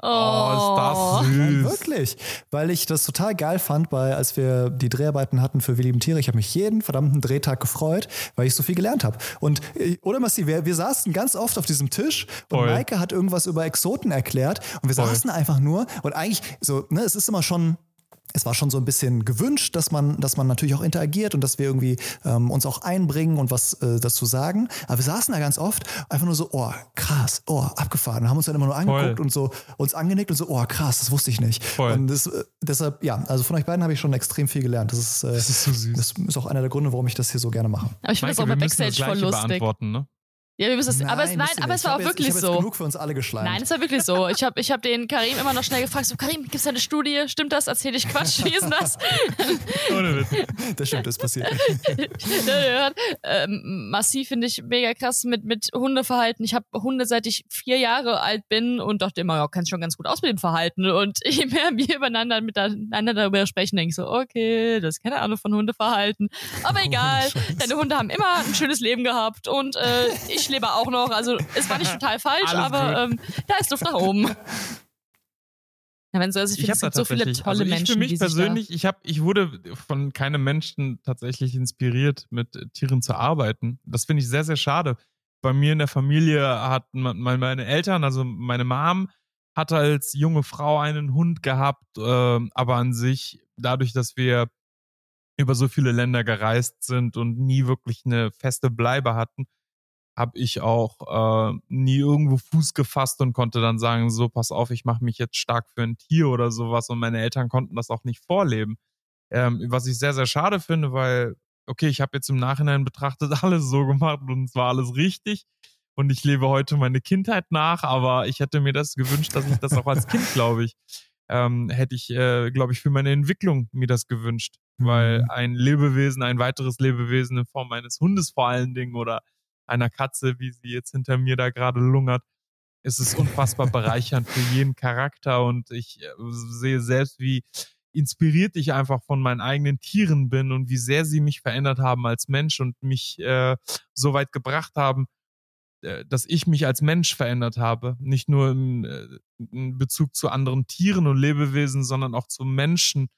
Oh, ist das oh. süß. Nein, wirklich. Weil ich das total geil fand, bei, als wir die Dreharbeiten hatten für Wir lieben Tiere. Ich habe mich jeden verdammten Drehtag gefreut, weil ich so viel gelernt habe. Und, äh, oder Massi, wir, wir saßen ganz oft auf diesem Tisch und Voll. Maike hat irgendwas über Exoten erklärt und wir Voll. saßen einfach nur und eigentlich so, ne, es ist immer schon es war schon so ein bisschen gewünscht, dass man, dass man natürlich auch interagiert und dass wir irgendwie ähm, uns auch einbringen und was äh, dazu sagen. Aber wir saßen da ganz oft einfach nur so, oh, krass, oh, abgefahren. Und haben uns dann immer nur angeguckt Voll. und so uns angenickt und so, oh, krass, das wusste ich nicht. Voll. Und das, äh, deshalb, ja, also von euch beiden habe ich schon extrem viel gelernt. Das ist, äh, das ist so süß. Das ist auch einer der Gründe, warum ich das hier so gerne mache. Aber ich finde das auch bei Backstage voll lustig. Ne? Ja, wir müssen es, aber es, nein, aber es war auch jetzt, wirklich ich so. Jetzt genug für uns alle geschleimt. Nein, es war wirklich so. Ich habe ich hab den Karim immer noch schnell gefragt, so Karim, gibt's da eine Studie? Stimmt das? Erzähl ich Quatsch? Wie ist denn das? Ohne Witz. Das stimmt, das passiert. ähm, massiv finde ich mega krass mit, mit Hundeverhalten. Ich habe Hunde seit ich vier Jahre alt bin und dachte immer, ja, kannst schon ganz gut aus mit dem Verhalten. Und je mehr wir übereinander miteinander darüber sprechen, denke ich so, okay, das ist keine Ahnung von Hundeverhalten. Aber egal, oh, deine Hunde haben immer ein schönes Leben gehabt und äh, ich lebe auch noch. Also es war nicht total falsch, Alles aber ähm, da ist Luft nach oben. Ja, wenn so, also ich finde, es gibt so viele tolle also ich Menschen. Für mich persönlich, ich habe, ich wurde von keinem Menschen tatsächlich inspiriert, mit Tieren zu arbeiten. Das finde ich sehr, sehr schade. Bei mir in der Familie hatten meine Eltern, also meine Mom, hatte als junge Frau einen Hund gehabt, äh, aber an sich, dadurch, dass wir über so viele Länder gereist sind und nie wirklich eine feste Bleibe hatten, habe ich auch äh, nie irgendwo Fuß gefasst und konnte dann sagen, so pass auf, ich mache mich jetzt stark für ein Tier oder sowas und meine Eltern konnten das auch nicht vorleben. Ähm, was ich sehr, sehr schade finde, weil, okay, ich habe jetzt im Nachhinein betrachtet alles so gemacht und es war alles richtig und ich lebe heute meine Kindheit nach, aber ich hätte mir das gewünscht, dass ich das auch als Kind, glaube ich, ähm, hätte ich, äh, glaube ich, für meine Entwicklung mir das gewünscht, weil mhm. ein Lebewesen, ein weiteres Lebewesen in Form eines Hundes vor allen Dingen oder einer Katze, wie sie jetzt hinter mir da gerade lungert, ist es unfassbar bereichernd für jeden Charakter und ich äh, sehe selbst, wie inspiriert ich einfach von meinen eigenen Tieren bin und wie sehr sie mich verändert haben als Mensch und mich äh, so weit gebracht haben, äh, dass ich mich als Mensch verändert habe. Nicht nur im, äh, in Bezug zu anderen Tieren und Lebewesen, sondern auch zu Menschen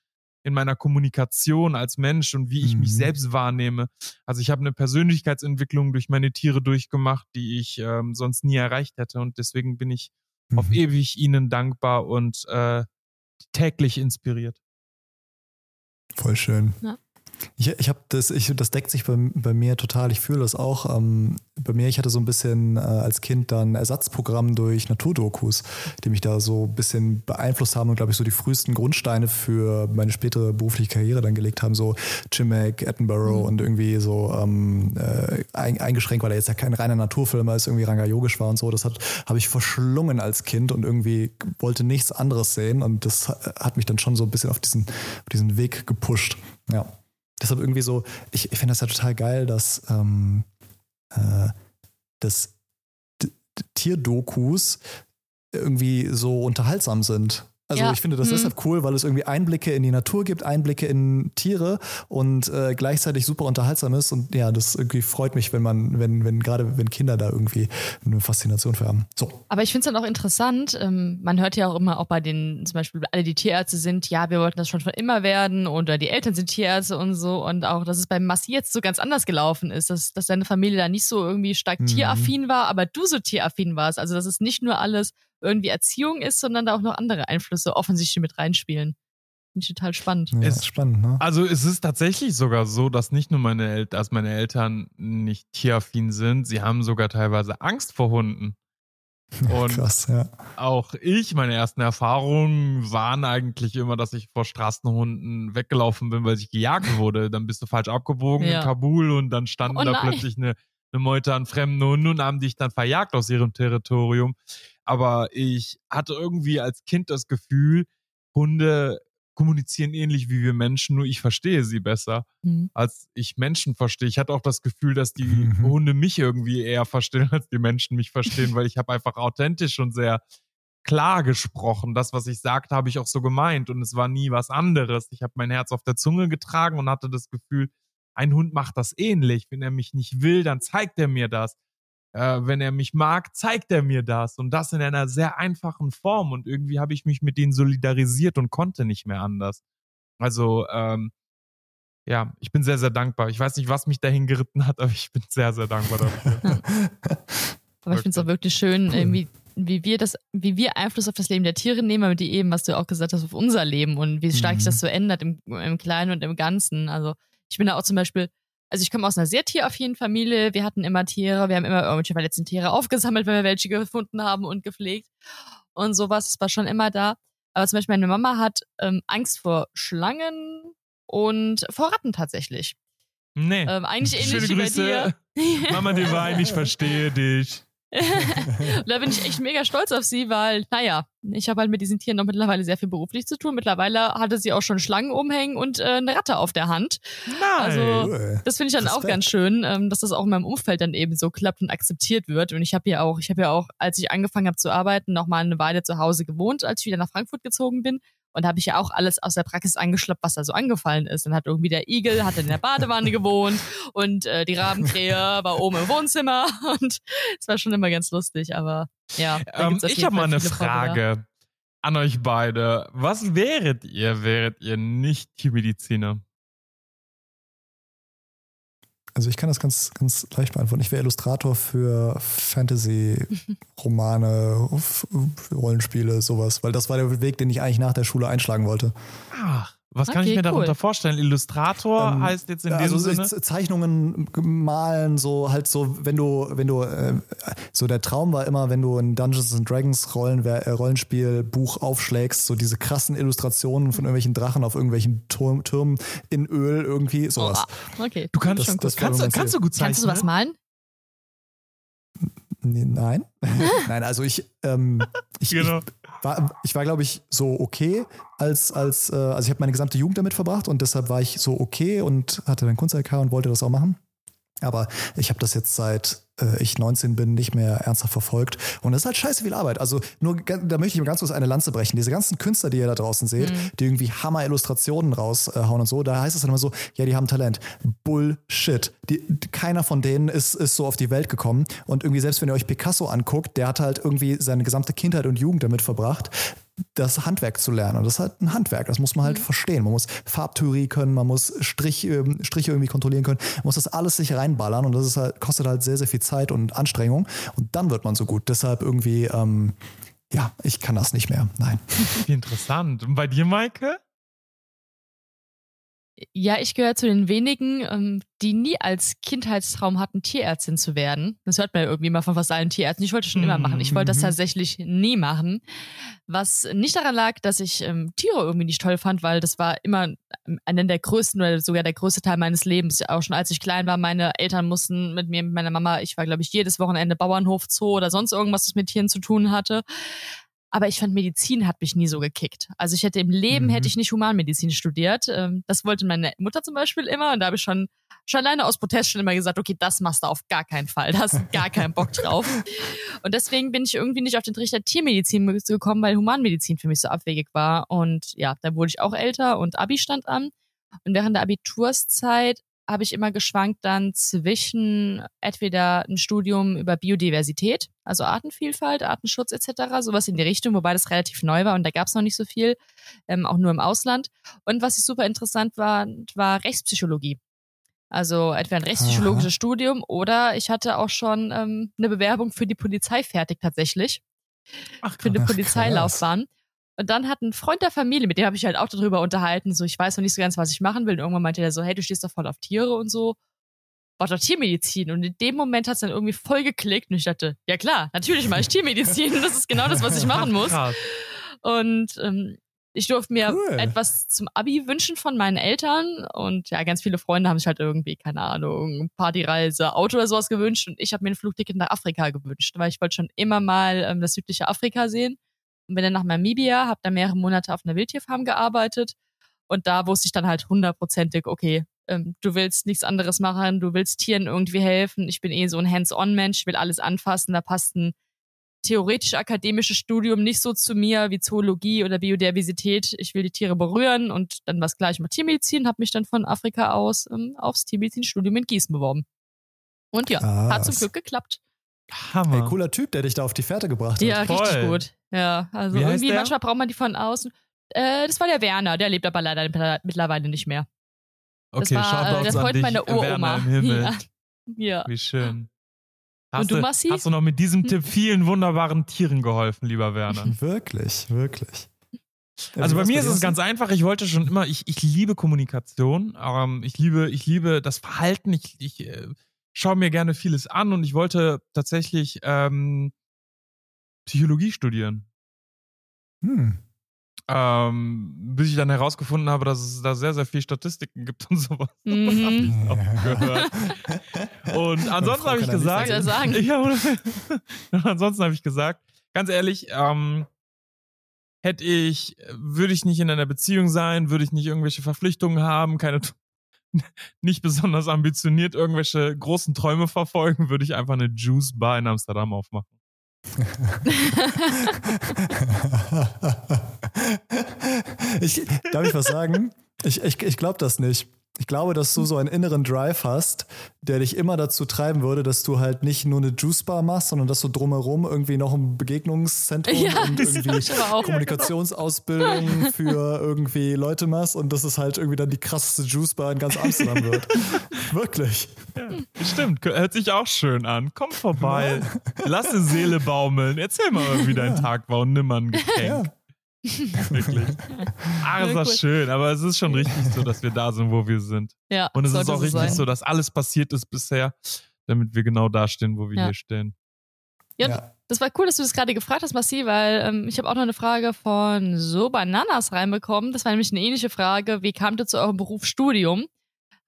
in meiner Kommunikation als Mensch und wie ich mhm. mich selbst wahrnehme. Also ich habe eine Persönlichkeitsentwicklung durch meine Tiere durchgemacht, die ich ähm, sonst nie erreicht hätte. Und deswegen bin ich mhm. auf ewig ihnen dankbar und äh, täglich inspiriert. Voll schön. Ja. Ich, ich habe das, ich, das deckt sich bei, bei mir total. Ich fühle das auch. Ähm, bei mir, ich hatte so ein bisschen äh, als Kind dann Ersatzprogramm durch Naturdokus, die mich da so ein bisschen beeinflusst haben und glaube ich so die frühesten Grundsteine für meine spätere berufliche Karriere dann gelegt haben. So Chimek, Edinburgh mhm. und irgendwie so ähm, äh, eingeschränkt, weil er jetzt ja kein reiner Naturfilm ist, irgendwie Ranga Yogisch war und so. Das habe ich verschlungen als Kind und irgendwie wollte nichts anderes sehen und das hat mich dann schon so ein bisschen auf diesen, auf diesen Weg gepusht. Ja deshalb irgendwie so, ich, ich finde das ja total geil, dass, ähm, äh, dass Tierdokus irgendwie so unterhaltsam sind. Also ja. ich finde das mhm. deshalb cool, weil es irgendwie Einblicke in die Natur gibt, Einblicke in Tiere und äh, gleichzeitig super unterhaltsam ist. Und ja, das irgendwie freut mich, wenn man, wenn, wenn gerade wenn Kinder da irgendwie eine Faszination für haben. So. Aber ich finde es dann auch interessant, ähm, man hört ja auch immer auch bei den, zum Beispiel alle, die Tierärzte sind, ja, wir wollten das schon von immer werden oder die Eltern sind Tierärzte und so. Und auch, dass es beim Massi jetzt so ganz anders gelaufen ist, dass, dass deine Familie da nicht so irgendwie stark mhm. tieraffin war, aber du so tieraffin warst. Also, dass es nicht nur alles irgendwie Erziehung ist, sondern da auch noch andere Einflüsse offensichtlich mit reinspielen. Finde ich total spannend. Ja, ist spannend, ne? Also es ist tatsächlich sogar so, dass nicht nur meine Eltern, dass meine Eltern nicht tieraffin sind, sie haben sogar teilweise Angst vor Hunden. Und Krass, ja. auch ich, meine ersten Erfahrungen waren eigentlich immer, dass ich vor Straßenhunden weggelaufen bin, weil ich gejagt wurde. Dann bist du falsch abgebogen ja. in Kabul und dann standen oh da plötzlich eine, eine Meute an fremden Hunden und haben dich dann verjagt aus ihrem Territorium aber ich hatte irgendwie als Kind das Gefühl, Hunde kommunizieren ähnlich wie wir Menschen, nur ich verstehe sie besser, mhm. als ich Menschen verstehe. Ich hatte auch das Gefühl, dass die mhm. Hunde mich irgendwie eher verstehen, als die Menschen mich verstehen, weil ich habe einfach authentisch und sehr klar gesprochen. Das, was ich sagte, habe ich auch so gemeint und es war nie was anderes. Ich habe mein Herz auf der Zunge getragen und hatte das Gefühl, ein Hund macht das ähnlich. Wenn er mich nicht will, dann zeigt er mir das äh, wenn er mich mag, zeigt er mir das und das in einer sehr einfachen Form und irgendwie habe ich mich mit denen solidarisiert und konnte nicht mehr anders. Also ähm, ja, ich bin sehr, sehr dankbar. Ich weiß nicht, was mich dahin geritten hat, aber ich bin sehr, sehr dankbar dafür. aber ich finde es auch wirklich schön, cool. wie, wie wir das, wie wir Einfluss auf das Leben der Tiere nehmen, aber die eben, was du auch gesagt hast, auf unser Leben und wie stark mhm. sich das so ändert im, im Kleinen und im Ganzen. Also ich bin da auch zum Beispiel also ich komme aus einer sehr tieraffinen Familie. Wir hatten immer Tiere, wir haben immer irgendwelche verletzten Tiere aufgesammelt, wenn wir welche gefunden haben und gepflegt und sowas. Das war schon immer da. Aber zum Beispiel meine Mama hat ähm, Angst vor Schlangen und vor Ratten tatsächlich. Nee. Ähm, eigentlich Schöne ähnlich wie bei Grüße. dir. Mama Divine, ich verstehe dich. Da bin ich echt mega stolz auf sie, weil, naja, ich habe halt mit diesen Tieren noch mittlerweile sehr viel beruflich zu tun. Mittlerweile hatte sie auch schon Schlangen umhängen und äh, eine Ratte auf der Hand. Nein. Also. Das finde ich dann auch Respekt. ganz schön, ähm, dass das auch in meinem Umfeld dann eben so klappt und akzeptiert wird. Und ich habe ja auch, ich habe ja auch, als ich angefangen habe zu arbeiten, noch mal eine Weile zu Hause gewohnt, als ich wieder nach Frankfurt gezogen bin. Und da habe ich ja auch alles aus der Praxis angeschleppt, was da so angefallen ist. Dann hat irgendwie der Igel, hat in der Badewanne gewohnt und äh, die Rabenkrähe war oben im Wohnzimmer und es war schon immer ganz lustig, aber ja. Ähm, ich habe mal eine viele Vorbilder. Frage an euch beide. Was wäret ihr, wäret ihr nicht Tiermediziner? Also ich kann das ganz, ganz leicht beantworten. Ich wäre Illustrator für Fantasy-Romane, Rollenspiele, sowas. Weil das war der Weg, den ich eigentlich nach der Schule einschlagen wollte. Ach, was kann Okay, ich mir cool. darunter vorstellen? Illustrator Ähm, heißt jetzt in also dem Sinne. Z- Zeichnungen malen, so halt so, wenn du, wenn du, äh, so der Traum war immer, wenn du ein Dungeons and Dragons Rollen, äh, Rollenspiel Buch aufschlägst, so diese krassen Illustrationen von irgendwelchen Drachen auf irgendwelchen Turm, Türmen in Öl irgendwie, sowas. Oh, okay. Du kannst, Das- schon das kannst, kannst Ziel. du gut zeichnen? Kannst du sowas malen? Nee, nein. nein, also ich, ähm, ich, Genau. ich war, ich war glaube ich, so okay, als, als, äh, also ich habe meine gesamte Jugend damit verbracht und deshalb war ich so okay und hatte dann Kunst-LK und wollte das auch machen. Aber ich habe das jetzt seit äh, ich 19 bin nicht mehr ernsthaft verfolgt. Und das ist halt scheiße viel Arbeit. Also nur, da möchte ich mal ganz kurz eine Lanze brechen. Diese ganzen Künstler, die ihr da draußen seht, die irgendwie Hammer-Illustrationen raushauen und so, da heißt es dann immer so, ja, die haben Talent. Bullshit. Die, keiner von denen ist, ist so auf die Welt gekommen. Und irgendwie, selbst wenn ihr euch Picasso anguckt, der hat halt irgendwie seine gesamte Kindheit und Jugend damit verbracht, das Handwerk zu lernen. Und das ist halt ein Handwerk, das muss man halt verstehen. Man muss Farbtheorie können, man muss Strich, ähm, Striche irgendwie kontrollieren können, man muss das alles sich reinballern und das ist halt, kostet halt sehr, sehr viel Zeit und Anstrengung. Und dann wird man so gut. Deshalb irgendwie, ähm, ja, ich kann das nicht mehr. Nein. Wie interessant. Und bei dir, Maike? Ja, ich gehöre zu den wenigen, ähm, die nie als Kindheitstraum hatten, Tierärztin zu werden. Das hört man ja irgendwie mal von fast allen Tierärzten. Ich wollte schon immer machen. Ich wollte das Mhm. tatsächlich nie machen. Was nicht daran lag, dass ich ähm, Tiere irgendwie nicht toll fand, weil das war immer ähm, einer der größten oder sogar der größte Teil meines Lebens. Auch schon als ich klein war, meine Eltern mussten mit mir, mit meiner Mama, ich war glaube ich jedes Wochenende Bauernhof, Zoo oder sonst irgendwas, das mit Tieren zu tun hatte. Aber ich fand, Medizin hat mich nie so gekickt. Also ich hätte im Leben, Mhm. hätte ich nicht Humanmedizin studiert. Ähm, Das wollte meine Mutter zum Beispiel immer. Und da habe ich schon, schon alleine aus Protest schon immer gesagt, okay, das machst du auf gar keinen Fall. Da hast du gar keinen Bock drauf. Und deswegen bin ich irgendwie nicht auf den Trichter Tiermedizin gekommen, weil Humanmedizin für mich so abwegig war. Und ja, dann wurde ich auch älter und Abi stand an. Und während der Abiturszeit habe ich immer geschwankt dann zwischen entweder ein Studium über Biodiversität, also Artenvielfalt, Artenschutz etc., sowas in die Richtung, wobei das relativ neu war und da gab es noch nicht so viel, ähm, auch nur im Ausland. Und was ich super interessant war, war Rechtspsychologie. Also entweder ein rechtspsychologisches Aha. Studium oder ich hatte auch schon ähm, eine Bewerbung für die Polizei fertig tatsächlich Ach, für eine Polizeilaufbahn. Und dann hat ein Freund der Familie, mit dem habe ich halt auch darüber unterhalten, so ich weiß noch nicht so ganz, was ich machen will. Und irgendwann meinte er so, hey, du stehst doch voll auf Tiere und so. War doch Tiermedizin. Und in dem Moment hat es dann irgendwie voll geklickt und ich dachte, ja klar, natürlich mache ich Tiermedizin. Das ist genau das, was ich machen muss. Und ähm, ich durfte mir Cool. etwas zum Abi wünschen von meinen Eltern. Und ja, ganz viele Freunde haben sich halt irgendwie, keine Ahnung, Partyreise, Auto oder sowas gewünscht. Und ich habe mir ein Flugticket nach Afrika gewünscht, weil ich wollte schon immer mal ähm, das südliche Afrika sehen. Und bin dann nach Namibia, habe da mehrere Monate auf einer Wildtierfarm gearbeitet. Und da wusste ich dann halt hundertprozentig, okay, ähm, du willst nichts anderes machen, du willst Tieren irgendwie helfen. Ich bin eh so ein Hands-on-Mensch, ich will alles anfassen. Da passt ein theoretisch-akademisches Studium nicht so zu mir wie Zoologie oder Biodiversität. Ich will die Tiere berühren und dann was gleich mit Tiermedizin, habe mich dann von Afrika aus ähm, aufs Tiermedizinstudium in Gießen beworben. Und ja, Krass. hat zum Glück geklappt. Hammer. Ey, cooler Typ, der dich da auf die Fährte gebracht hat. Ja, Voll. richtig gut. Ja, also Wie irgendwie manchmal braucht man die von außen. Äh, das war der Werner, der lebt aber leider mittlerweile nicht mehr. Das okay, war äh, der Freund meiner Uroma. im Himmel. Ja. ja. Wie schön. Und Hast du, Massi? Hast du noch mit diesem? Tipp vielen wunderbaren Tieren geholfen, lieber Werner? Wirklich, wirklich. Also wie bei mir ist es ganz einfach. Ich wollte schon immer, ich, ich liebe Kommunikation. Ähm, ich liebe, ich liebe das Verhalten. Ich, ich äh, schaue mir gerne vieles an und ich wollte tatsächlich ähm, Psychologie studieren. Hm. Ähm, bis ich dann herausgefunden habe, dass es da sehr, sehr viel Statistiken gibt und sowas. Mhm. gehört. Und ansonsten habe ich gesagt, oder? Und ansonsten habe ich gesagt, ganz ehrlich, ähm, hätte ich, würde ich nicht in einer Beziehung sein, würde ich nicht irgendwelche Verpflichtungen haben, keine, nicht besonders ambitioniert irgendwelche großen Träume verfolgen, würde ich einfach eine Juice Bar in Amsterdam aufmachen. ich, darf ich was sagen? Ich, ich, ich glaube das nicht. Ich glaube, dass du so einen inneren Drive hast, der dich immer dazu treiben würde, dass du halt nicht nur eine Juice-Bar machst, sondern dass du drumherum irgendwie noch ein Begegnungszentrum Ja, und irgendwie. Kommunikationsausbildung für irgendwie Leute machst und dass es halt irgendwie dann die krasseste Juice-Bar in ganz Amsterdam wird. Wirklich. Stimmt, hört sich auch schön an. Komm vorbei, lass die Seele baumeln. Erzähl mal, wie dein Tag war und nimm mal ein Getränk. Ja. Wirklich. Ah, ist Ja, das cool. schön, aber es ist schon richtig so, dass wir da sind, wo wir sind. Ja, Und es ist auch so richtig sein. so, dass alles passiert ist bisher, damit wir genau da stehen, wo wir Ja. hier stehen. Ja, Ja. Das war cool, dass du das gerade gefragt hast, Massi, weil ähm, ich habe auch noch eine Frage von So Bananas reinbekommen. Das war nämlich eine ähnliche Frage. Wie kamt ihr zu eurem Berufsstudium?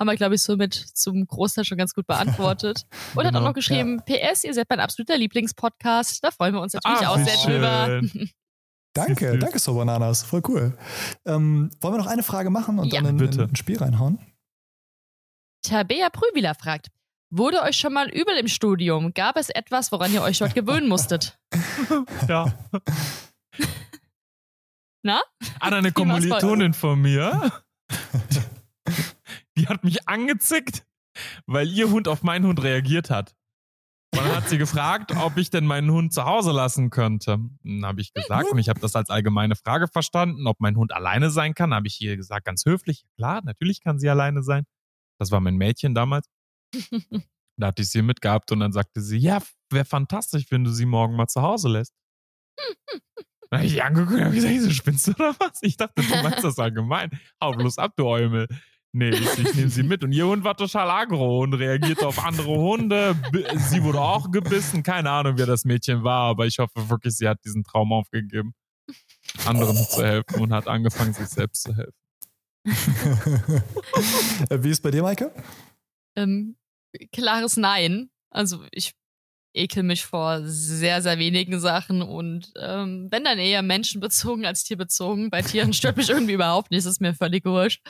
Haben wir, glaube ich, somit zum Großteil schon ganz gut beantwortet. Und hat auch Genau, noch geschrieben, PS, ihr seid mein absoluter Lieblingspodcast. Da freuen wir uns natürlich Ah, auch sehr drüber. Danke, Süß. danke, So Bananas. Voll cool. Ähm, wollen wir noch eine Frage machen und Ja. dann in, in Bitte. ein Spiel reinhauen? Tabea Prüwiller fragt, wurde euch schon mal übel im Studium? Gab es etwas, woran ihr euch dort gewöhnen musstet? Ja. Na? An eine Kommilitonin von mir, die hat mich angezickt, weil ihr Hund auf meinen Hund reagiert hat. Und dann hat sie gefragt, ob ich denn meinen Hund zu Hause lassen könnte. Dann habe ich gesagt, und ich habe das als allgemeine Frage verstanden, ob mein Hund alleine sein kann. Habe ich ihr gesagt, ganz höflich, klar, natürlich kann sie alleine sein. Das war mein Mädchen damals. Da hatte ich sie mitgehabt und dann sagte sie, ja, wäre fantastisch, wenn du sie morgen mal zu Hause lässt. Dann habe ich die angeguckt und habe gesagt, so spinnst du oder was? Ich dachte, du meinst das allgemein. Hau bloß ab, du Eumel. Nee, ich, ich nehme sie mit. Und ihr Hund war total aggro und reagierte auf andere Hunde. Sie wurde auch gebissen. Keine Ahnung, wer das Mädchen war, aber ich hoffe wirklich, sie hat diesen Traum aufgegeben, anderen zu helfen und hat angefangen, sich selbst zu helfen. Äh, Wie ist bei dir, Maike? Ähm, klares Nein. Also ich ekel mich vor sehr, sehr wenigen Sachen und ähm, wenn dann eher menschenbezogen als tierbezogen. Bei Tieren stört mich irgendwie überhaupt nicht, das ist mir völlig wurscht.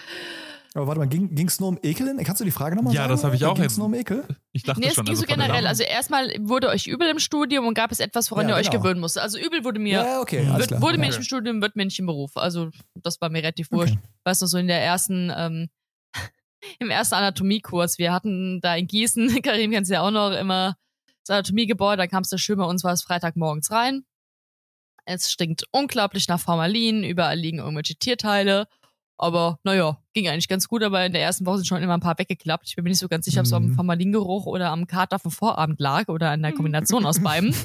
Aber warte mal, ging es nur um Ekel? Kannst du die Frage nochmal Ja, sagen? das habe ich auch Ging es jetzt- nur um Ekel? Ich dachte Nee, es schon, ging also so generell. Also erstmal wurde euch übel im Studium und gab es etwas, woran Ja, ihr euch genau. gewöhnen musstet. Also übel wurde mir, Ja, okay, alles wird, klar. wurde mir Ja. nicht im Studium, wird mir nicht im Beruf. Also das war mir relativ wurscht. Okay. Weißt du, so in der ersten, ähm, im ersten Anatomiekurs, wir hatten da in Gießen, Karim kennst du ja auch noch, immer das Anatomiegebäude, da kamst du schön bei uns, war es Freitagmorgens rein. Es stinkt unglaublich nach Formalin, überall liegen irgendwelche Tierteile. Aber naja, ging eigentlich ganz gut, aber in der ersten Woche sind schon immer ein paar weggeklappt. Ich bin mir nicht so ganz sicher, ob es am Mhm. Formalingeruch oder am Kater vom Vorabend lag oder an der Kombination aus beiden.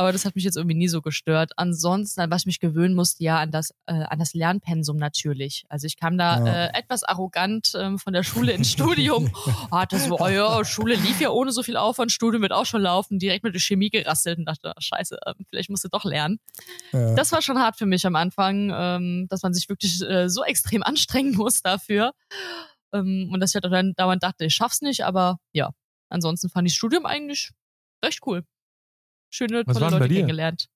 Aber das hat mich jetzt irgendwie nie so gestört. Ansonsten, an was ich mich gewöhnen musste, ja, an das, äh, an das Lernpensum natürlich. Also ich kam da Ja. äh, etwas arrogant ähm, von der Schule ins Studium. Hatte so, oh ja, Schule lief ja ohne so viel Aufwand, Studium wird auch schon laufen, direkt mit der Chemie gerasselt und dachte, ah, scheiße, ähm, vielleicht musst du doch lernen. Ja. Das war schon hart für mich am Anfang, ähm, dass man sich wirklich äh, so extrem anstrengen muss dafür. Ähm, und dass ich halt dann dauernd dachte, ich schaff's nicht, aber ja. Ansonsten fand ich das Studium eigentlich recht cool. Schöne, Was tolle Leute dir? kennengelernt.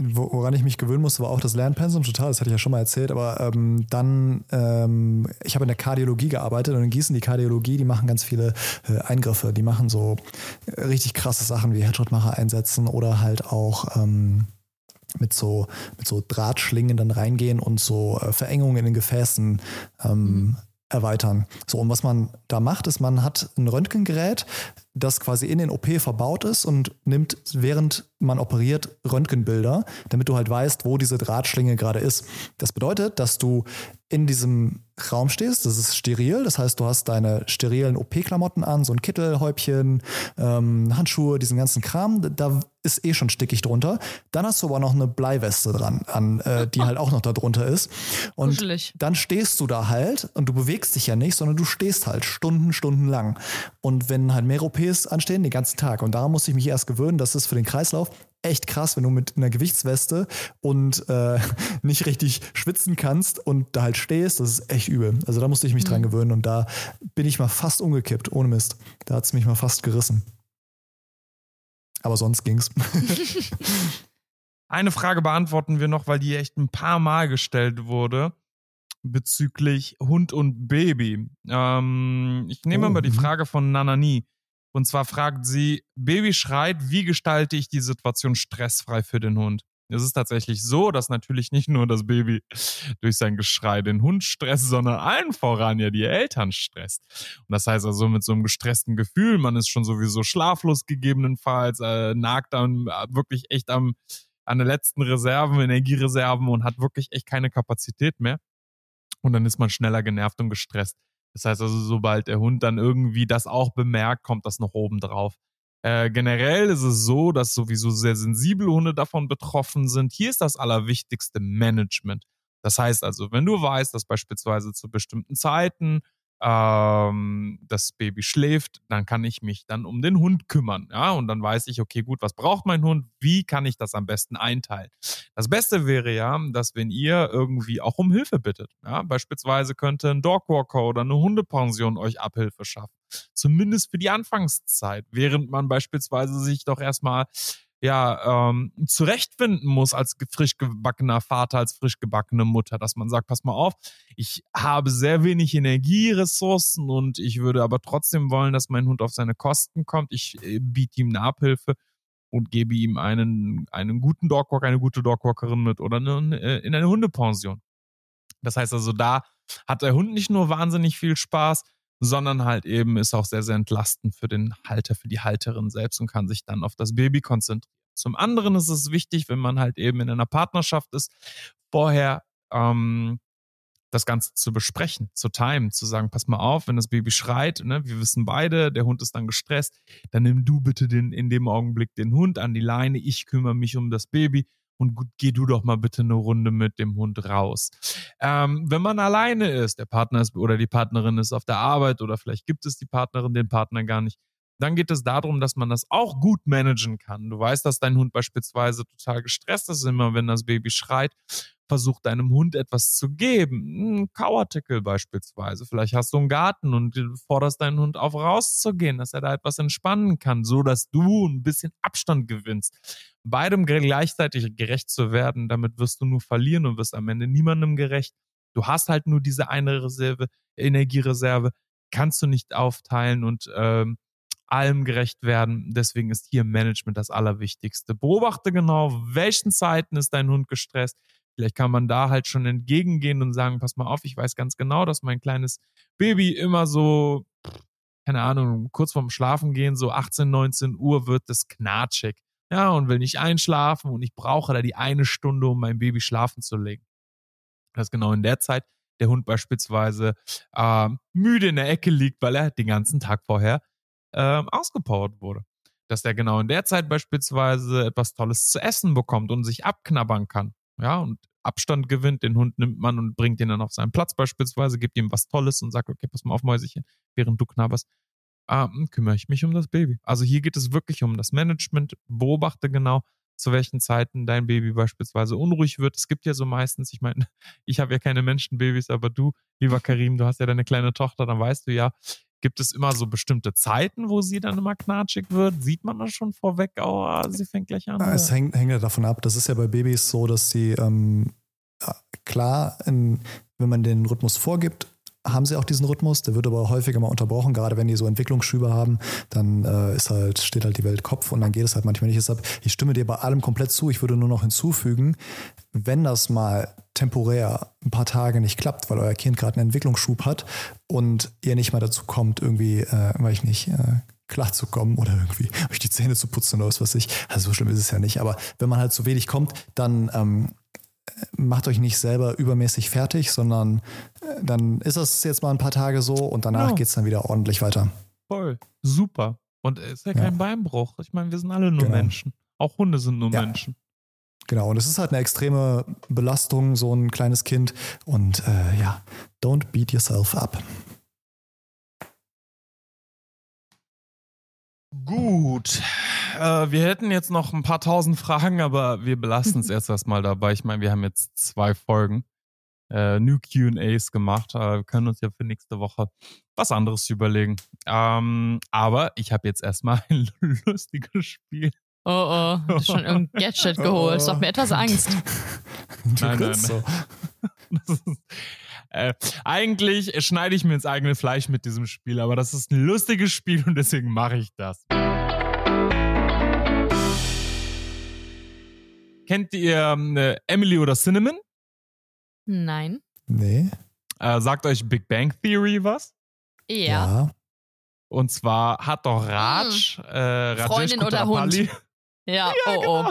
Wo- Woran ich mich gewöhnen musste, war auch das Lernpensum, total, das hatte ich ja schon mal erzählt, aber ähm, dann, ähm, ich habe in der Kardiologie gearbeitet und in Gießen die Kardiologie, die machen ganz viele äh, Eingriffe, die machen so äh, richtig krasse Sachen wie Herzschrittmacher einsetzen oder halt auch ähm, mit so, mit so Drahtschlingen dann reingehen und so äh, Verengungen in den Gefäßen ähm, erweitern. So, und was man da macht, ist, man hat ein Röntgengerät, das quasi in den OP verbaut ist und nimmt, während man operiert, Röntgenbilder, damit du halt weißt, wo diese Drahtschlinge gerade ist. Das bedeutet, dass du in diesem Raum stehst, das ist steril, das heißt, du hast deine sterilen OP-Klamotten an, so ein Kittel, Häubchen, ähm, Handschuhe, diesen ganzen Kram, da ist eh schon stickig drunter. Dann hast du aber noch eine Bleiweste dran, an, äh, die halt auch noch da drunter ist. Und Kuschelig. dann stehst du da halt und du bewegst dich ja nicht, sondern du stehst halt Stunden, Stunden lang. Und wenn halt mehrere OPs anstehen, den ganzen Tag. Und daran musste ich mich erst gewöhnen, dass es für den Kreislauf echt krass, wenn du mit einer Gewichtsweste und äh, nicht richtig schwitzen kannst und da halt stehst. Das ist echt übel. Also da musste ich mich mhm. dran gewöhnen und da bin ich mal fast umgekippt, ohne Mist. Da hat es mich mal fast gerissen. Aber sonst ging's. Eine Frage beantworten wir noch, weil die echt ein paar Mal gestellt wurde bezüglich Hund und Baby. Ähm, ich nehme oh, mal die mhm. Frage von Nanani. Und zwar fragt sie, Baby schreit, wie gestalte ich die Situation stressfrei für den Hund? Es ist tatsächlich so, dass natürlich nicht nur das Baby durch sein Geschrei den Hund stresst, sondern allen voran ja die Eltern stresst. Und das heißt also mit so einem gestressten Gefühl, man ist schon sowieso schlaflos gegebenenfalls, äh, nagt dann äh, wirklich echt am, an den letzten Reserven, Energiereserven und hat wirklich echt keine Kapazität mehr. Und dann ist man schneller genervt und gestresst. Das heißt also, sobald der Hund dann irgendwie das auch bemerkt, kommt das noch oben drauf. Äh, generell ist es so, dass sowieso sehr sensible Hunde davon betroffen sind. Hier ist das allerwichtigste Management. Das heißt also, wenn du weißt, dass beispielsweise zu bestimmten Zeiten ähm, das Baby schläft, dann kann ich mich dann um den Hund kümmern. Ja, und dann weiß ich, okay, gut, was braucht mein Hund? Wie kann ich das am besten einteilen? Das Beste wäre ja, dass wenn ihr irgendwie auch um Hilfe bittet, ja, beispielsweise könnte ein Dogwalker oder eine Hundepension euch Abhilfe schaffen. Zumindest für die Anfangszeit, während man beispielsweise sich doch erstmal ja, ähm, zurechtfinden muss als frisch gebackener Vater, als frisch gebackene Mutter, dass man sagt, pass mal auf, ich habe sehr wenig Energieressourcen und ich würde aber trotzdem wollen, dass mein Hund auf seine Kosten kommt. Ich äh, biete ihm eine Abhilfe und gebe ihm einen, einen guten Dogwalker, eine gute Dogwalkerin mit oder eine, äh, in eine Hundepension. Das heißt also, da hat der Hund nicht nur wahnsinnig viel Spaß, sondern halt eben ist auch sehr, sehr entlastend für den Halter, für die Halterin selbst und kann sich dann auf das Baby konzentrieren. Zum anderen ist es wichtig, wenn man halt eben in einer Partnerschaft ist, vorher ähm, das Ganze zu besprechen, zu timen, zu sagen, pass mal auf, wenn das Baby schreit, ne, wir wissen beide, der Hund ist dann gestresst, dann nimm du bitte den, in dem Augenblick den Hund an die Leine, ich kümmere mich um das Baby und gut, geh du doch mal bitte eine Runde mit dem Hund raus. Ähm, wenn man alleine ist, der Partner ist oder die Partnerin ist auf der Arbeit oder vielleicht gibt es die Partnerin, den Partner gar nicht, dann geht es darum, dass man das auch gut managen kann. Du weißt, dass dein Hund beispielsweise total gestresst ist, immer wenn das Baby schreit versuch deinem Hund etwas zu geben. Ein Kauartikel beispielsweise. Vielleicht hast du einen Garten und forderst deinen Hund auf, rauszugehen, dass er da etwas entspannen kann, so dass du ein bisschen Abstand gewinnst. Beidem gleichzeitig gerecht zu werden, damit wirst du nur verlieren und wirst am Ende niemandem gerecht. Du hast halt nur diese eine Reserve, Energiereserve, kannst du nicht aufteilen und ähm, allem gerecht werden. Deswegen ist hier Management das Allerwichtigste. Beobachte genau, welchen Zeiten ist dein Hund gestresst, Vielleicht kann man da halt schon entgegengehen und sagen, pass mal auf, ich weiß ganz genau, dass mein kleines Baby immer so, keine Ahnung, kurz vorm Schlafen gehen, so 18, 19 Uhr wird es knatschig. Ja, und will nicht einschlafen und ich brauche da die eine Stunde, um mein Baby schlafen zu legen. Das ist genau in der Zeit der Hund beispielsweise äh, müde in der Ecke liegt, weil er den ganzen Tag vorher äh, ausgepowert wurde. Dass der genau in der Zeit beispielsweise etwas Tolles zu essen bekommt und sich abknabbern kann ja, und Abstand gewinnt, den Hund nimmt man und bringt ihn dann auf seinen Platz beispielsweise, gibt ihm was Tolles und sagt, okay, pass mal auf, Mäuschen, während du knabberst, ähm, kümmere ich mich um das Baby. Also hier geht es wirklich um das Management, beobachte genau, zu welchen Zeiten dein Baby beispielsweise unruhig wird. Es gibt ja so meistens, ich meine, ich habe ja keine Menschenbabys, aber du, lieber Karim, du hast ja deine kleine Tochter, dann weißt du ja, Gibt es immer so bestimmte Zeiten, wo sie dann immer knatschig wird? Sieht man das schon vorweg? Oh, sie fängt gleich an. Es hängt, hängt ja davon ab. Das ist ja bei Babys so, dass sie ähm, klar, in, wenn man den Rhythmus vorgibt, haben sie auch diesen Rhythmus, der wird aber häufiger mal unterbrochen, gerade wenn die so Entwicklungsschübe haben, dann äh, ist halt, steht halt die Welt Kopf und dann geht es halt manchmal nicht. Deshalb, ich stimme dir bei allem komplett zu. Ich würde nur noch hinzufügen, wenn das mal temporär ein paar Tage nicht klappt, weil euer Kind gerade einen Entwicklungsschub hat und ihr nicht mal dazu kommt, irgendwie, äh, weiß ich nicht, äh, klarzukommen oder irgendwie euch die Zähne zu putzen oder was weiß ich. Also so schlimm ist es ja nicht. Aber wenn man halt zu wenig kommt, dann ähm, macht euch nicht selber übermäßig fertig, sondern dann ist das jetzt mal ein paar Tage so und danach genau. geht es dann wieder ordentlich weiter. Voll. Super. Und es ist ja kein ja. Beinbruch. Ich meine, wir sind alle nur genau. Menschen. Auch Hunde sind nur ja. Menschen. Genau, und es ist halt eine extreme Belastung, so ein kleines Kind. Und äh, ja, don't beat yourself up. Gut. Äh, wir hätten jetzt noch ein paar tausend Fragen, aber wir belassen es erst erstmal dabei. Ich meine, wir haben jetzt zwei Folgen äh, New QAs gemacht. Äh, wir können uns ja für nächste Woche was anderes überlegen. Ähm, aber ich habe jetzt erstmal ein lustiges Spiel. Oh oh, du hast schon irgendein Gadget geholt. Das macht mir etwas Angst. Du Nein, nein, so. Ist, äh, eigentlich schneide ich mir ins eigene Fleisch mit diesem Spiel, aber das ist ein lustiges Spiel und deswegen mache ich das. Kennt ihr äh, Emily oder Cinnamon? Nein. Nee. Äh, sagt euch Big Bang Theory was? Ja. Und zwar hat doch Raj, äh, Rajesh Hm. Freundin oder Hund? Kutterpalli- Ja, oh oh.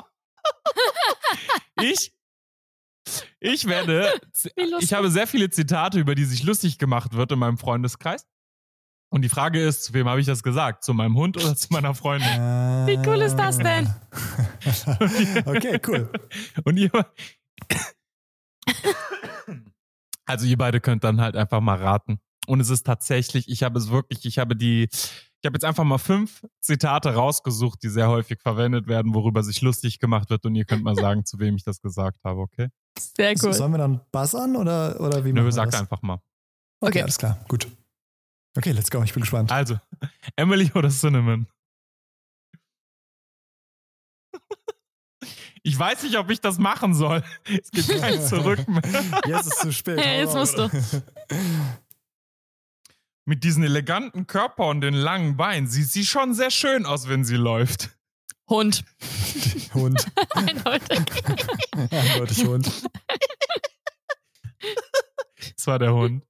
Ich, ich werde, ich habe sehr viele Zitate, über die sich lustig gemacht wird in meinem Freundeskreis. Und die Frage ist, zu wem habe ich das gesagt? Zu meinem Hund oder zu meiner Freundin? Wie cool ist das denn? okay, cool. Und ihr. Also ihr beide könnt dann halt einfach mal raten. Und es ist tatsächlich, ich habe es wirklich, ich habe die, ich habe jetzt einfach mal fünf Zitate rausgesucht, die sehr häufig verwendet werden, worüber sich lustig gemacht wird. Und ihr könnt mal sagen, zu wem ich das gesagt habe, okay? Sehr So, cool. Sollen wir dann buzzern oder, oder wie Nö, das? einfach mal. Okay, Okay. alles klar. Gut. Okay, let's go. Ich bin gespannt. Also, Emily oder Cinnamon? Ich weiß nicht, ob ich das machen soll. Es gibt kein Zurück mehr. Jetzt ist es zu spät. Hey, jetzt musst raus. Mit diesen eleganten Körper und den langen Beinen sieht sie schon sehr schön aus, wenn sie läuft. Hund. Hund. Eindeutig. Eindeutig Hund. Das war der Hund.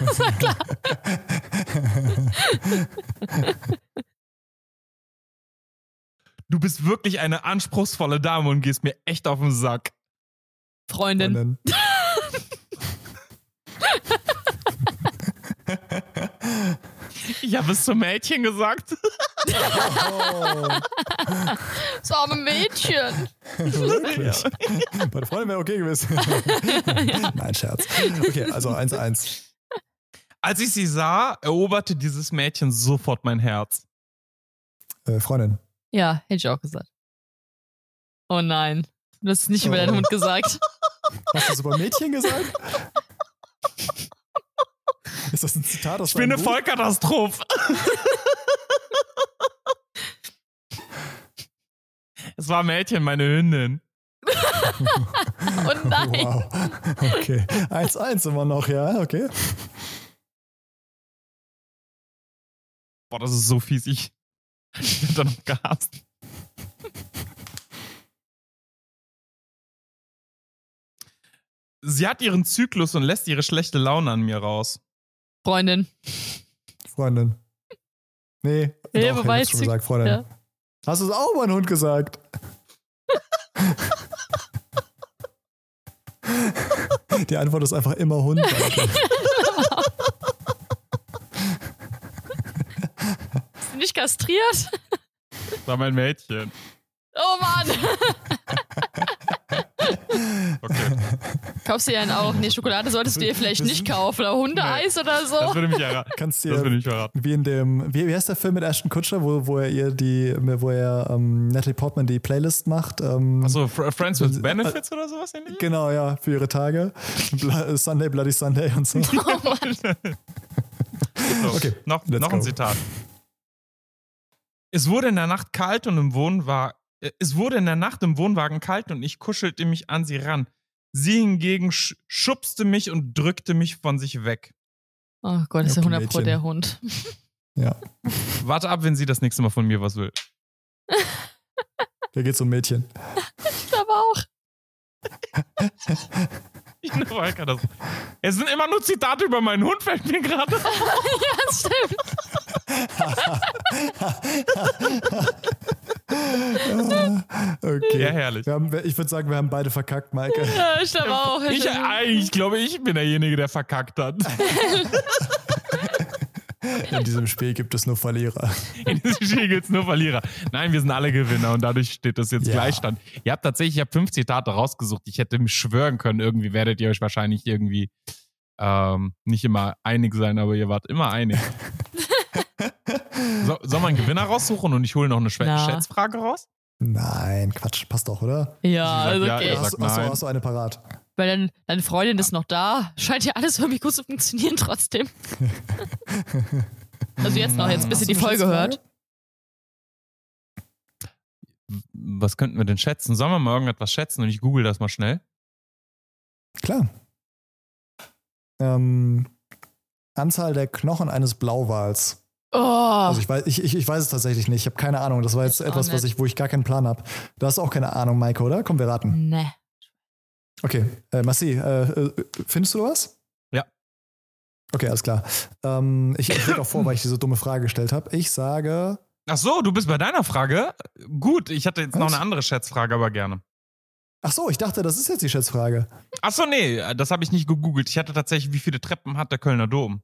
Das war klar. Du bist wirklich eine anspruchsvolle Dame und gehst mir echt auf den Sack. Freundin. Freundin. Ich habe es zum Mädchen gesagt. Oh, Das arme Mädchen. wirklich. Meine Freundin wäre okay gewesen. Nein, Scherz. Okay, also 1-1. Als ich sie sah, eroberte dieses Mädchen sofort mein Herz. Äh, Freundin. Ja, hätte ich auch gesagt. Oh nein. Du hast es nicht über deinen Oh. Hund gesagt. Hast du es über Mädchen gesagt? Ist das ein Zitat aus Ich bin eine Buch? Vollkatastrophe. es war ein Mädchen, meine Hündin. Oh nein. Wow. Okay. 1-1 immer noch, ja, okay. Boah, das ist so fies. Ich, ich hab da noch gehasst. Sie hat ihren Zyklus und lässt ihre schlechte Laune an mir raus. Freundin. Freundin. Nee, Nee, doch, ich schon gesagt, Freundin. ja. Hast du es auch einen Hund gesagt? Die Antwort ist einfach immer Hund. Nicht kastriert? Das war mein Mädchen. Oh Mann. Okay. Kaufst du ihr einen auch? Nee, Schokolade solltest du ihr vielleicht Das nicht kaufen. Oder Hundeeis oder Das so. würde mich erraten. Kannst Das würde dir mich verraten. wie in dem, wie, wie heißt der Film mit Ashton Kutcher, wo, wo er ihr die, wo er ähm, Natalie Portman die Playlist macht? Ähm, Achso, Fr- Friends with Benefits oder sowas ähnliches? Genau, ja, für ihre Tage. Bla Sunday, Bloody Sunday und so. So, Okay, noch, let's noch ein. Zitat. Es wurde in der Nacht kalt und im Wohnwagen. Es wurde in der Nacht im Wohnwagen kalt und ich kuschelte mich an sie ran. Sie hingegen sch schubste mich und drückte mich von sich weg. Oh Gott, das ist ja Okay, 100 Pro der Hund. Ja, Warte ab, wenn sie das nächste Mal von mir was will. da geht's um Mädchen. Ich glaube auch. Ich eine Vollkatastrophe. Es sind immer nur Zitate über meinen Hund, fällt mir gerade. Ja, das stimmt. Okay. Ja, herrlich. Wir haben, ich würde sagen, wir haben beide verkackt, Maike. Ja, ich glaube auch. Ich, äh, ich glaube, ich bin derjenige, der verkackt hat. In diesem Spiel gibt es nur Verlierer. In diesem Spiel gibt es nur Verlierer. Nein, wir sind alle Gewinner und dadurch steht das jetzt Ja. Gleichstand. Ihr habt tatsächlich, ich habe fünf Zitate rausgesucht. Ich hätte schwören können, irgendwie werdet ihr euch wahrscheinlich irgendwie ähm, nicht immer einig sein, aber ihr wart immer einig. So, soll man einen Gewinner raussuchen und ich hole noch eine Schwä- Na. Schätzfrage raus? Nein, Quatsch, passt doch, oder? Ja, sagt also ja, okay. er sagt Hast, hast, du, nein. hast du eine parat? Weil dann, deine Freundin ist noch da. Scheint ja alles irgendwie gut zu funktionieren trotzdem. also jetzt noch, jetzt bis ihr die Folge hört. Was könnten wir denn schätzen? Sollen wir mal irgendetwas schätzen und ich google das mal schnell? Klar. Ähm, Anzahl der Knochen eines Blauwals. Oh, Also ich weiß, ich, ich, ich weiß es tatsächlich nicht. Ich habe keine Ahnung. Das war jetzt etwas, was ich, wo ich gar keinen Plan habe. Du hast auch keine Ahnung, Maike, oder? Komm, wir raten. ne. Okay. Äh, Massi, äh, äh, findest du was? Ja. Okay, alles klar. Ähm, ich ich auch vor, weil ich diese dumme Frage gestellt habe. Ich sage. Ach so, du bist bei deiner Frage? Gut, ich hatte jetzt noch Was? eine andere Schätzfrage, aber gerne. Ach so, ich dachte, das ist jetzt die Schätzfrage. Ach so, nee, das habe ich nicht gegoogelt. Ich hatte tatsächlich, wie viele Treppen hat der Kölner Dom?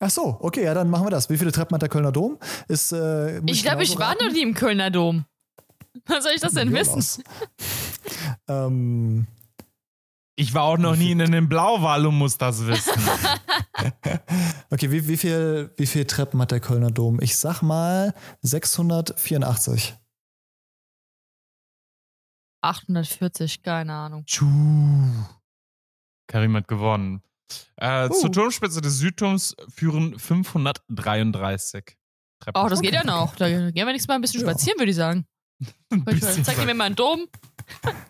Ach so, okay, ja, dann machen wir das. Wie viele Treppen hat der Kölner Dom? Ist, äh, Ich glaube, ich genauso war noch nie im Kölner Dom. Was soll ich das denn wissen? ähm, Ich war auch noch nie in einem Blauwal und muss das wissen. okay, wie, wie, viel, wie viel Treppen hat der Kölner Dom? Ich sag mal 684. 840, keine Ahnung. Tschuh. Karim hat gewonnen. Äh, Uh. Zur Turmspitze des Südturms führen 533 Treppen. Oh, das geht ja noch. Da gehen wir nächstes Mal ein bisschen Ja. spazieren, würde ich sagen. Zeig mir mal einen Dom.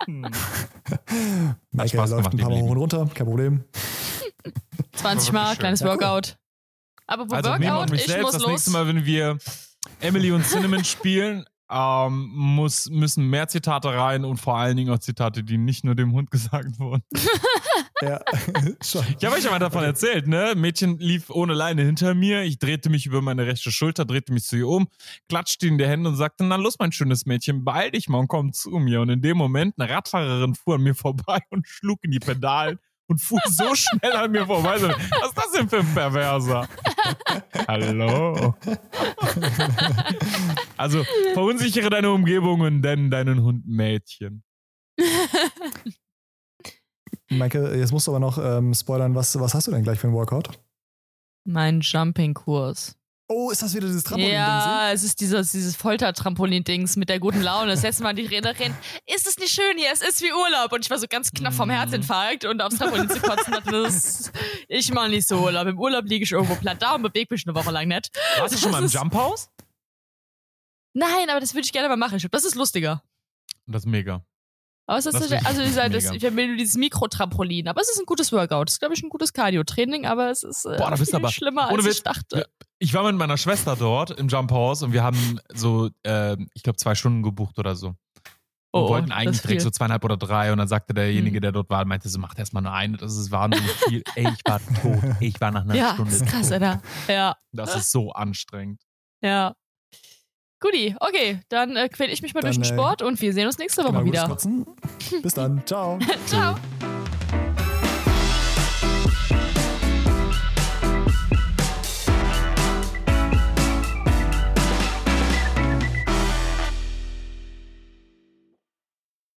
Michael Spaß läuft gemacht, ein paar Mal hoch und runter, kein Problem. 20 wirklich Mal, kleines Ja, cool. Workout. Aber wo Also Workout, mich ich selbst muss das los. nächste Mal, wenn wir Emily und Cinnamon spielen, ähm, muss, müssen mehr Zitate rein und vor allen Dingen auch Zitate, die nicht nur dem Hund gesagt wurden. Ja, schon. Ich habe euch ja mal davon erzählt, ne? Mädchen lief ohne Leine hinter mir. Ich drehte mich über meine rechte Schulter, drehte mich zu ihr um, klatschte in die Hände und sagte, na los, mein schönes Mädchen, beeil dich mal und komm zu mir. Und in dem Moment, eine Radfahrerin fuhr an mir vorbei und schlug in die Pedalen und fuhr so schnell an mir vorbei. So, Was ist das denn für ein Perverser? Hallo? also, verunsichere deine Umgebung und nenn deinen Hund Mädchen. Michael, jetzt musst du aber noch ähm, spoilern, was, was hast du denn gleich für einen Workout? Mein Jumping-Kurs. Oh, ist das wieder dieses Trampolin-Ding? Ja, es ist dieses, dieses Folter-Trampolin-Dings mit der guten Laune. Das letzte Mal die Rednerin, ist es nicht schön hier? Es ist wie Urlaub. Und ich war so ganz knapp vom Mhm. Herzinfarkt und aufs Trampolin zu kotzen. Dachte, das, ich mache nicht so Urlaub. Im Urlaub liege ich irgendwo platt da und bewege mich eine Woche lang nicht. Warst du schon mal im Jump House? Nein, aber das würde ich gerne mal machen. Ich glaub, Das ist lustiger. Das ist mega. Aber es ist, Das also wirklich dieser, das, ich nur dieses Mikrotrampolin. Aber es ist ein gutes Workout. Das ist, glaube ich, ein gutes Cardio-Training, aber es ist äh, Boah, da bist viel aber- schlimmer, als Witz. ich dachte. Ich war mit meiner Schwester dort im Jump House und wir haben so, äh, ich glaube, zwei Stunden gebucht oder so. Und Oh, wollten eigentlich direkt so zweieinhalb oder drei und dann sagte derjenige, Hm. der dort war, meinte so, macht erst mal nur eine, das ist wahnsinnig viel. Ey, ich war tot. Ich war nach einer Ja, Stunde das ist krass, tot. Alter. Ja, Das ist so anstrengend. ja. Guti, okay, dann äh, quäl ich mich mal Dann, durch den äh, Sport und wir sehen uns nächste Woche Genau, wieder. Bis dann. Ciao. Ciao.